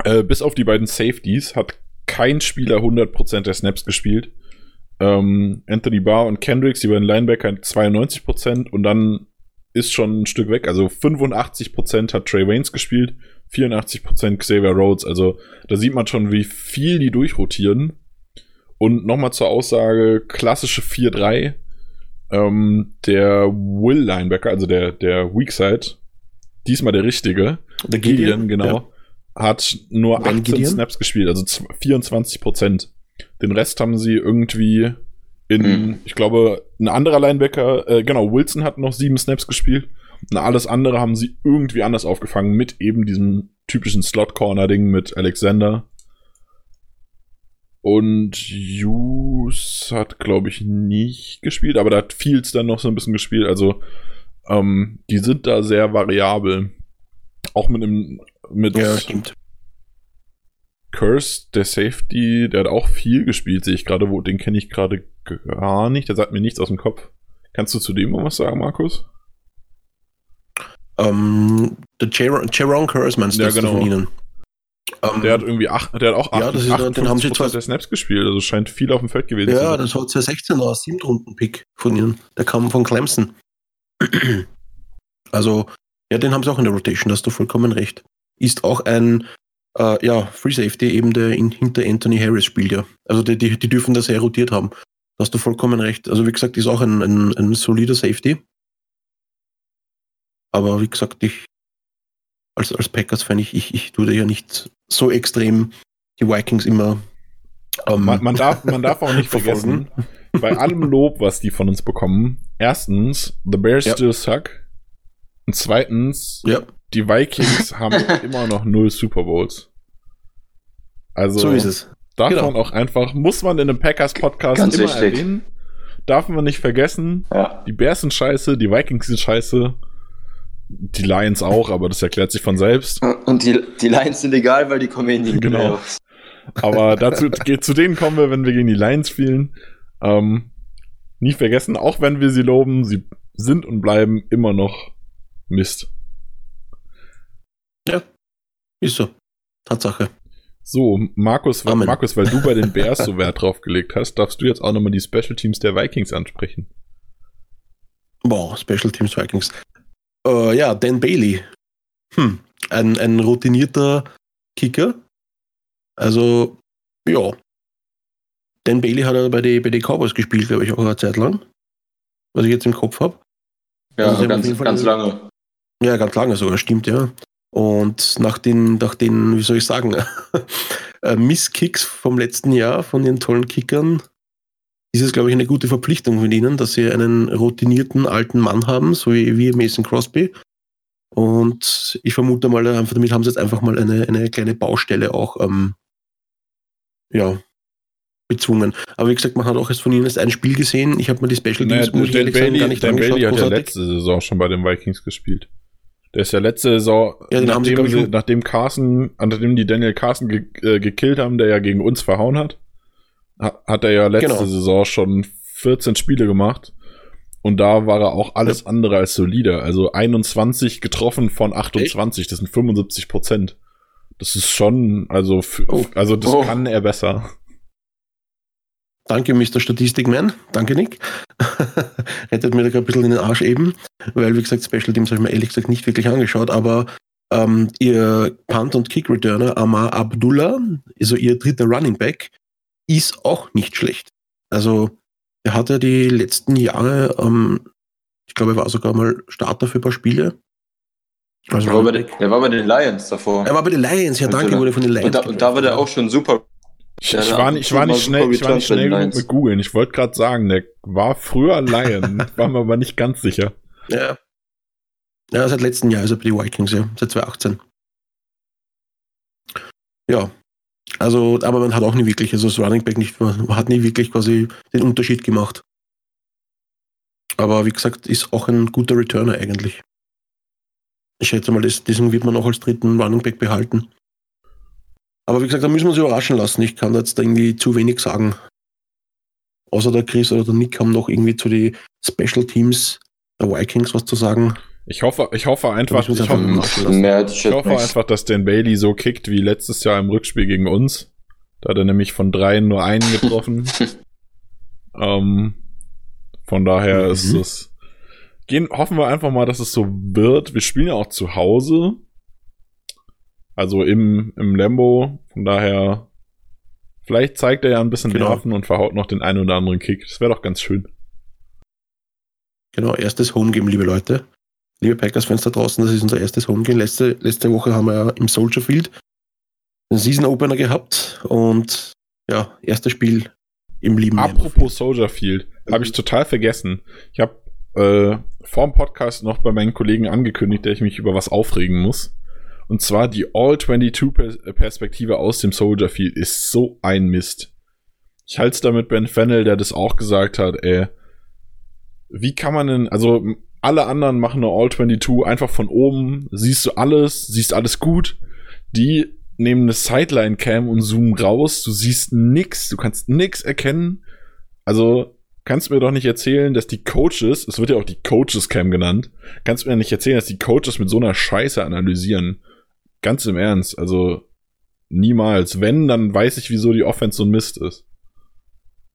Äh, bis auf die beiden Safeties hat kein Spieler 100% der Snaps gespielt. Ähm, Anthony Barr und Kendricks, die beiden Linebacker, 92% und dann ist schon ein Stück weg. Also 85% hat Trey Waynes gespielt, 84% Xavier Rhodes. Also da sieht man schon, wie viel die durchrotieren. Und nochmal zur Aussage, klassische 4-3. Ähm, der Will Linebacker, also der, der Weak Side, diesmal der richtige, der Gideon, genau, ja. Hat nur ben 18 Gideon? Snaps gespielt, also 24%. Den Rest haben sie irgendwie in, mhm. ich glaube, ein anderer Linebacker, äh, genau, Wilson hat noch sieben Snaps gespielt. Und alles andere haben sie irgendwie anders aufgefangen mit eben diesem typischen Slot-Corner-Ding mit Alexander. Und Hughes hat, glaube ich, nicht gespielt, aber da hat Fields dann noch so ein bisschen gespielt. Also, ähm, die sind da sehr variabel. Auch mit einem, mit ja, stimmt. Curse, der Safety, der hat auch viel gespielt, sehe ich gerade, wo, den kenne ich gerade gar nicht, der sagt mir nichts aus dem Kopf. Kannst du zu dem was sagen, Markus? Ähm, der Jaron Curse meinst du ja, genau. von Ihnen? Um, der hat irgendwie acht, der hat auch acht, ja, das ist, 8 den haben sie zwar, der Snaps gespielt, also scheint viel auf dem Feld gewesen ja, zu sein. Ja, das war 2016 aus 7. Runden-Pick von ihnen. Der kam von Clemson. also, ja, den haben sie auch in der Rotation, da hast du vollkommen recht. Ist auch ein äh, ja, Free Safety, eben der in, hinter Anthony Harris spielt ja. Also die, die, die dürfen das sehr rotiert haben. Da hast du vollkommen recht. Also wie gesagt, ist auch ein, ein, ein solider Safety. Aber wie gesagt, ich als, als Packers-Fan, ich, ich, ich tue da ja nicht so extrem die Vikings immer. Ähm, man, man, darf, man darf auch nicht vergessen, bei allem Lob, was die von uns bekommen, erstens, The Bears ja. still suck. Und zweitens, ja die Vikings haben immer noch null Super Bowls. Also so ist es. Darf genau. man auch einfach, muss man in einem Packers-Podcast immer wichtig. erwähnen. Darf man nicht vergessen. Ja. Die Bears sind scheiße, die Vikings sind scheiße. Die Lions auch, aber das erklärt sich von selbst. Und die, die Lions sind egal, weil die kommen in die Genau. Playoffs. Aber dazu geht zu denen kommen wir, wenn wir gegen die Lions spielen. Ähm, nie vergessen, auch wenn wir sie loben, sie sind und bleiben immer noch Mist. Ja, ist so. Tatsache. So, Markus, weil, Markus, weil du bei den Bears so Wert drauf gelegt hast, darfst du jetzt auch nochmal die Special Teams der Vikings ansprechen. Boah, Special Teams Vikings. Äh, ja, Dan Bailey. Hm, ein, ein routinierter Kicker. Also, ja. Dan Bailey hat er bei den bei die Cowboys gespielt, glaube ich, auch eine Zeit lang. Was ich jetzt im Kopf habe. Ja, also ganz, ganz lange. Ja, ganz lange sogar, stimmt, ja. Und nach den, nach den, wie soll ich sagen, äh, Misskicks vom letzten Jahr von den tollen Kickern, ist es, glaube ich, eine gute Verpflichtung von ihnen, dass sie einen routinierten alten Mann haben, so wie, wie Mason Crosby. Und ich vermute mal, einfach damit haben sie jetzt einfach mal eine, eine kleine Baustelle auch ähm, ja, bezwungen. Aber wie gesagt, man hat auch erst von ihnen erst ein Spiel gesehen. Ich habe mir die Special Teams, naja, muss ich ehrlich sagen, gar nicht Dan Bailey hat ja letzte Saison schon bei den Vikings gespielt. Der ist ja letzte Saison, ja, nachdem, sie, nachdem Carson, nachdem die Daniel Carson ge äh, gekillt haben, der ja gegen uns verhauen hat, hat er ja letzte genau. Saison schon 14 Spiele gemacht. Und da war er auch alles ja. andere als solide. Also 21 getroffen von 28, Echt? das sind 75 Prozent. Das ist schon, also, oh. also das oh. kann er besser. Danke, Mr. Statistikman. Danke, Nick. Rettet mir da gerade ein bisschen in den Arsch eben, weil, wie gesagt, Special Teams habe ich mir ehrlich gesagt nicht wirklich angeschaut, aber ähm, ihr Punt- und Kick-Returner Amar Abdullah, also ihr dritter Running Back, ist auch nicht schlecht. Also, er hat ja die letzten Jahre ähm, Ich glaube, er war sogar mal Starter für ein paar Spiele. Also er war bei den Lions davor. Er war bei den Lions, ja, danke, wurde von den Lions. Und da, und da war der auch schon super. Ich, ich war, nicht, ich war nicht schnell, ich war nicht schnell genug mit googeln. Ich wollte gerade sagen, der war früher Lion, war mir aber nicht ganz sicher. Ja. Ja, seit letztem Jahr er bei den Vikings, ja, seit 2018. Ja, also, aber man hat auch nie wirklich, also das Running Back nicht, man hat nie wirklich quasi den Unterschied gemacht. Aber wie gesagt, ist auch ein guter Returner eigentlich. Ich schätze mal, deswegen wird man auch als dritten Running Back behalten. Aber wie gesagt, da müssen wir uns überraschen lassen. Ich kann jetzt irgendwie zu wenig sagen. Außer der Chris oder der Nick haben noch irgendwie zu den Special Teams der Vikings was zu sagen. Ich hoffe, ich hoffe einfach, ich hoffe, ich hoffe einfach, dass Dan Bailey so kickt wie letztes Jahr im Rückspiel gegen uns. Da hat er nämlich von dreien nur einen getroffen. ähm, von daher mhm. ist es. Gehen, hoffen wir einfach mal, dass es so wird. Wir spielen ja auch zu Hause. Also im, im Lambo. Von daher. Vielleicht zeigt er ja ein bisschen genau. Nerven und verhaut noch den einen oder anderen Kick. Das wäre doch ganz schön. Genau, erstes Homegame, liebe Leute liebe Packers-Fans da draußen, das ist unser erstes Homegame. Letzte, letzte Woche haben wir ja im Soldier Field einen Season Opener gehabt und ja, erstes Spiel im lieben Apropos Soldier Field, habe ich total vergessen. Ich habe äh, vor dem Podcast noch bei meinen Kollegen angekündigt, dass ich mich über was aufregen muss. Und zwar die All-22-Perspektive aus dem Soldier Field ist so ein Mist. Ich halte es da mit Ben Fennel, der das auch gesagt hat, ey. Wie kann man denn, also alle anderen machen eine All-22 einfach von oben, siehst du alles, siehst alles gut. Die nehmen eine Sideline-Cam und zoomen raus, du siehst nix, du kannst nix erkennen. Also kannst du mir doch nicht erzählen, dass die Coaches, es wird ja auch die Coaches-Cam genannt, kannst du mir nicht erzählen, dass die Coaches mit so einer Scheiße analysieren. Ganz im Ernst, also niemals. Wenn, dann weiß ich, wieso die Offense so ein Mist ist.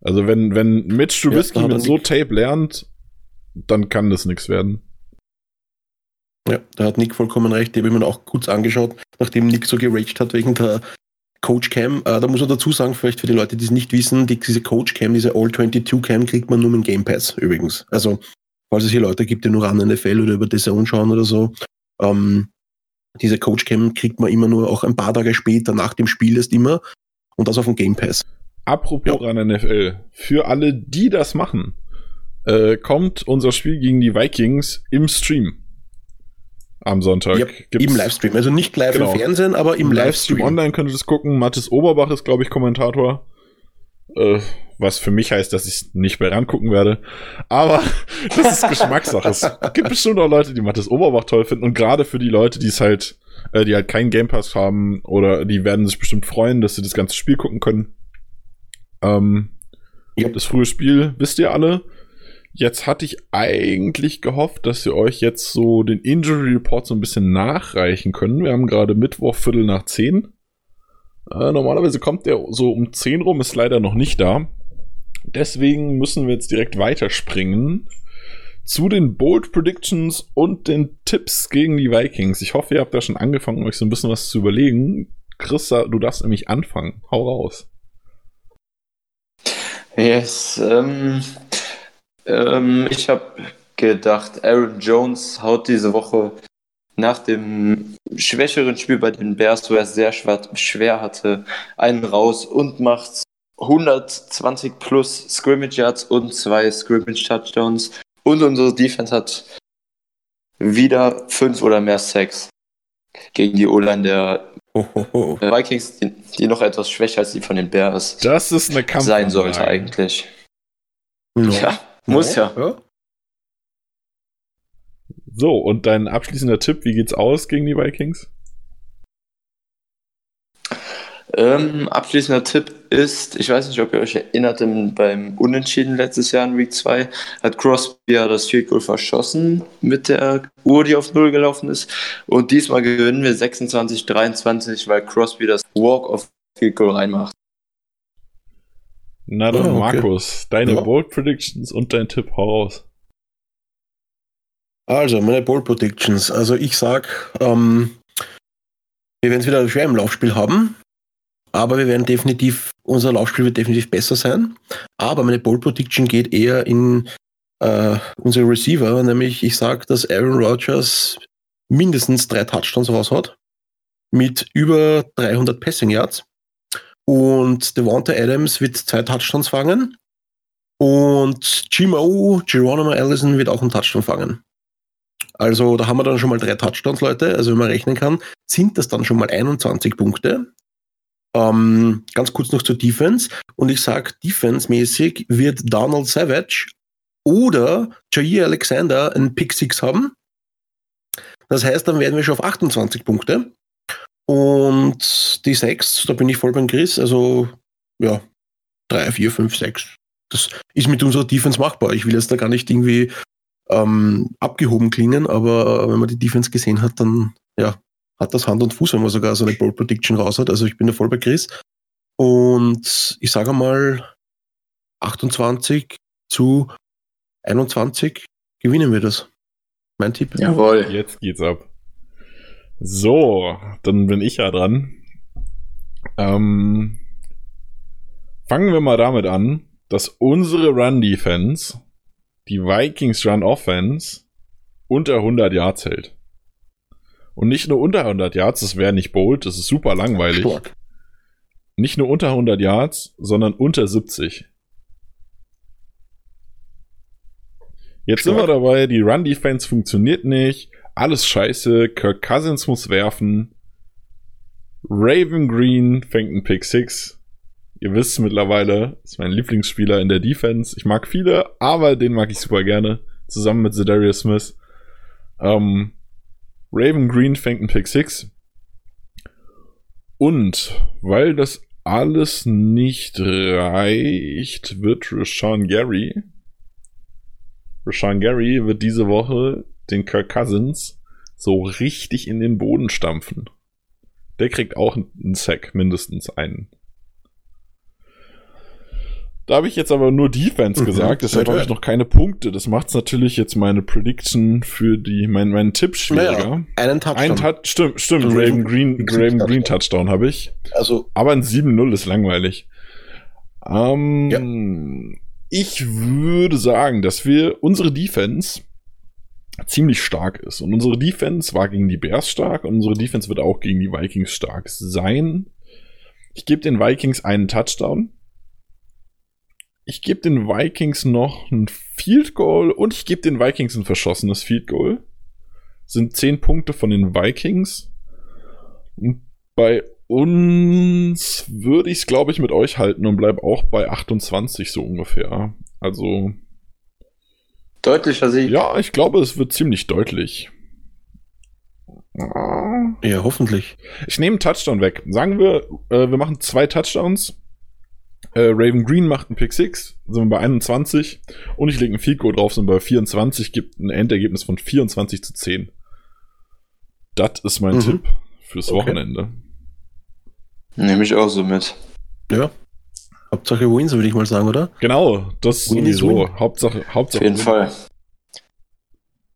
Also wenn, wenn Mitch Trubisky ja, mit so Tape lernt, dann kann das nichts werden. Ja, da hat Nick vollkommen recht. Die habe ich mir auch kurz angeschaut, nachdem Nick so geraged hat wegen der Coach Cam. Äh, da muss man dazu sagen, vielleicht für die Leute, die es nicht wissen, die, diese Coach Cam, diese All-22 Cam kriegt man nur mit Game Pass übrigens. Also, falls es hier Leute gibt, die nur an NFL oder über DAZN schauen oder so, ähm, diese Coach Cam kriegt man immer nur auch ein paar Tage später nach dem Spiel erst immer und das auf dem Game Pass. Apropos ja. an NFL, für alle, die das machen, äh, kommt unser Spiel gegen die Vikings im Stream. Am Sonntag. Ja, Im Livestream. Also nicht live genau. im Fernsehen, aber im, Im Livestream. Livestream. Online könnt ihr das gucken. Mathis Oberbach ist, glaube ich, Kommentator. Äh, was für mich heißt, dass ich nicht mehr rangucken werde. Aber das ist Geschmackssache. es gibt bestimmt auch Leute, die Mathis Oberbach toll finden. Und gerade für die Leute, die es halt, äh, die halt keinen Game Pass haben, oder die werden sich bestimmt freuen, dass sie das ganze Spiel gucken können. Ähm, yep. Das frühe Spiel, wisst ihr alle. Jetzt hatte ich eigentlich gehofft, dass wir euch jetzt so den Injury Report so ein bisschen nachreichen können. Wir haben gerade Mittwoch Viertel nach zehn. Äh, normalerweise kommt der so um zehn rum, ist leider noch nicht da. Deswegen müssen wir jetzt direkt weiterspringen zu den Bold Predictions und den Tipps gegen die Vikings. Ich hoffe, ihr habt da schon angefangen, euch so ein bisschen was zu überlegen. Christa, du darfst nämlich anfangen. Hau raus. Yes, ähm, ähm, ich habe gedacht, Aaron Jones haut diese Woche nach dem schwächeren Spiel bei den Bears, wo er es sehr schwer hatte, einen raus und macht 120 plus Scrimmage Yards und zwei Scrimmage Touchdowns. Und unsere Defense hat wieder fünf oder mehr Sacks gegen die O-Line der Vikings, die, die, noch etwas schwächer als die von den Bears das ist eine sein sollte eigentlich. No. Ja. Muss ja. ja. So, und dein abschließender Tipp, wie geht's aus gegen die Vikings? Ähm, abschließender Tipp ist, ich weiß nicht, ob ihr euch erinnert, beim Unentschieden letztes Jahr in Week 2 hat Crosby ja das Field Goal verschossen mit der Uhr, die auf Null gelaufen ist. Und diesmal gewinnen wir 26-23, weil Crosby das Walk-off Field Goal reinmacht. Na dann, oh, okay. Markus, deine ja. Bold Predictions und dein Tipp, hau raus. Also, meine Bold Predictions. Also, ich sag, ähm, wir werden es wieder schwer im Laufspiel haben, aber wir werden definitiv, unser Laufspiel wird definitiv besser sein. Aber meine Bold Prediction geht eher in äh, unsere Receiver, nämlich ich sage, dass Aaron Rodgers mindestens drei Touchdowns raus hat mit über 300 Passing Yards und Devonta Adams wird zwei Touchdowns fangen und GMO, Geronimo Allison wird auch einen Touchdown fangen. Also da haben wir dann schon mal drei Touchdowns, Leute. Also wenn man rechnen kann, sind das dann schon mal 21 Punkte. Ähm, ganz kurz noch zur Defense. Und ich sage, defense-mäßig wird Donald Savage oder Jair Alexander einen Pick 6 haben. Das heißt, dann werden wir schon auf 28 Punkte. Und die 6, da bin ich voll beim Chris. Also, ja, 3, 4, 5, 6. Das ist mit unserer Defense machbar. Ich will jetzt da gar nicht irgendwie ähm, abgehoben klingen, aber wenn man die Defense gesehen hat, dann ja, hat das Hand und Fuß, wenn man sogar so eine Bold Prediction raus hat. Also ich bin da voll bei Chris. Und ich sage mal, 28 zu 21 gewinnen wir das. Mein Tipp. Jawohl. Jetzt geht's ab. So, dann bin ich ja dran. Ähm, fangen wir mal damit an, dass unsere Run-Defense die Vikings Run-Offense unter 100 Yards hält. Und nicht nur unter 100 Yards, das wäre nicht bold, das ist super langweilig. Sport. Nicht nur unter 100 Yards, sondern unter 70. Jetzt Sport. sind wir dabei, die Run-Defense funktioniert nicht, alles scheiße, Kirk Cousins muss werfen, Raven Green fängt einen Pick 6, Ihr wisst mittlerweile, ist mein Lieblingsspieler in der Defense. Ich mag viele, aber den mag ich super gerne. Zusammen mit Zedarius Smith. Ähm, Raven Green fängt einen Pick 6. Und weil das alles nicht reicht, wird Rashawn Gary. Rashawn Gary wird diese Woche den Kirk Cousins so richtig in den Boden stampfen. Der kriegt auch einen Sack, mindestens einen. Da habe ich jetzt aber nur Defense mhm. gesagt, deshalb habe ich noch keine Punkte. Das macht natürlich jetzt meine Prediction für die, mein, meinen Tipp schwieriger. Naja, einen Touchdown. Ein Touch, stimmt, stimmt. Also Raven Green, Raven Green Touchdown habe ich. Also. Aber ein 7-0 ist langweilig. Ähm, ja. Ich würde sagen, dass wir unsere Defense ziemlich stark ist. Und unsere Defense war gegen die Bears stark und unsere Defense wird auch gegen die Vikings stark sein. Ich gebe den Vikings einen Touchdown. Ich gebe den Vikings noch ein Field Goal und ich gebe den Vikings ein verschossenes Field Goal. Sind 10 Punkte von den Vikings. Und bei uns würde ich es, glaube ich, mit euch halten und bleibe auch bei 28 so ungefähr. Also. Deutlicher Sieg. Ja, ich glaube, es wird ziemlich deutlich. Ja, hoffentlich. Ich nehme einen Touchdown weg. Sagen wir, äh, wir machen zwei Touchdowns. Äh, Raven Green macht einen Pick 6, sind wir bei 21. Und ich lege einen Goal drauf, sind wir bei 24, gibt ein Endergebnis von 24 zu 10. Das ist mein mhm. Tipp fürs okay. Wochenende. Nehme ich auch so mit. Ja. Hauptsache Wins, würde ich mal sagen, oder? Genau, das win sowieso. Win. Hauptsache, Hauptsache. Auf jeden win. Fall.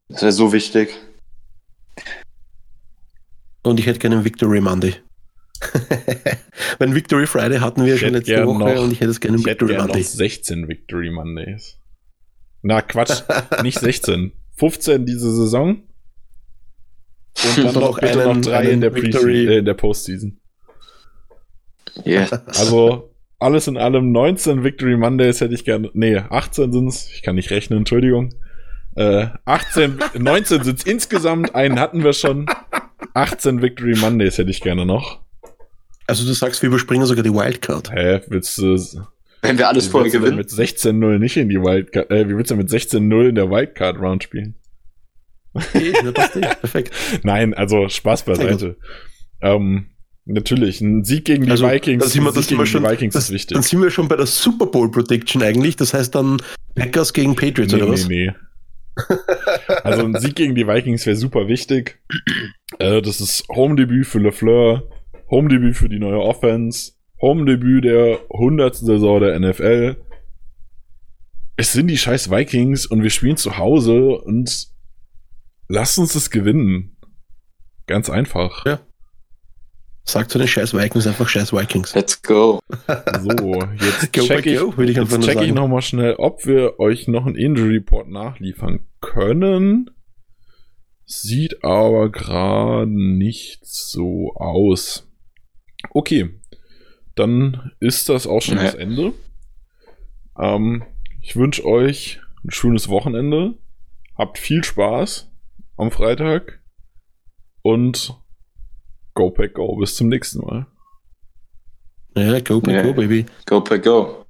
Das wäre so wichtig. Und ich hätte gerne einen Victory Monday. Wenn Victory Friday hatten wir ich schon letzte Woche noch, und ich hätte es gerne ich Victory hätte Monday. noch 16 Victory Mondays. Na, Quatsch, nicht 16. 15 diese Saison. Und dann noch bitte einen, noch drei in der, äh, in der Postseason. Yeah. Also, alles in allem 19 Victory Mondays hätte ich gerne. Nee, 18 sind es. Ich kann nicht rechnen, Entschuldigung. Äh, 18, 19 sind es insgesamt. Einen hatten wir schon. 18 Victory Mondays hätte ich gerne noch. Also du sagst, wir überspringen sogar die Wildcard. Hä, willst du... Wenn wir alles vorher gewinnen. mit 16-0 nicht in die Wildcard, äh, wie willst du mit 16-0 in der Wildcard-Round spielen? Okay, das nicht. Perfekt. Nein, also Spaß beiseite. Ähm, natürlich, ein Sieg gegen die also, Vikings, sind wir, das gegen schon, die Vikings das, ist wichtig. Dann sind wir schon bei der Super Bowl Prediction eigentlich. Das heißt dann Packers gegen Patriots nee, oder was? Nee, nee. also ein Sieg gegen die Vikings wäre super wichtig. Äh, das ist Home-Debüt für LeFleur. Home-Debüt für die neue Offense, Home-Debüt der 100. Saison der NFL. Es sind die scheiß Vikings und wir spielen zu Hause und lasst uns das gewinnen. Ganz einfach. Ja. Sagt zu den scheiß Vikings einfach scheiß Vikings. Let's go. So, jetzt go check ich, go, ich, jetzt check ich nochmal schnell, ob wir euch noch einen Injury Report nachliefern können. Sieht aber gerade nicht so aus. Okay, dann ist das auch schon ja. das Ende. Ähm, ich wünsche euch ein schönes Wochenende. Habt viel Spaß am Freitag. Und Go Pack Go. Bis zum nächsten Mal. Ja, Go Pack Go, Baby. Go Pack Go.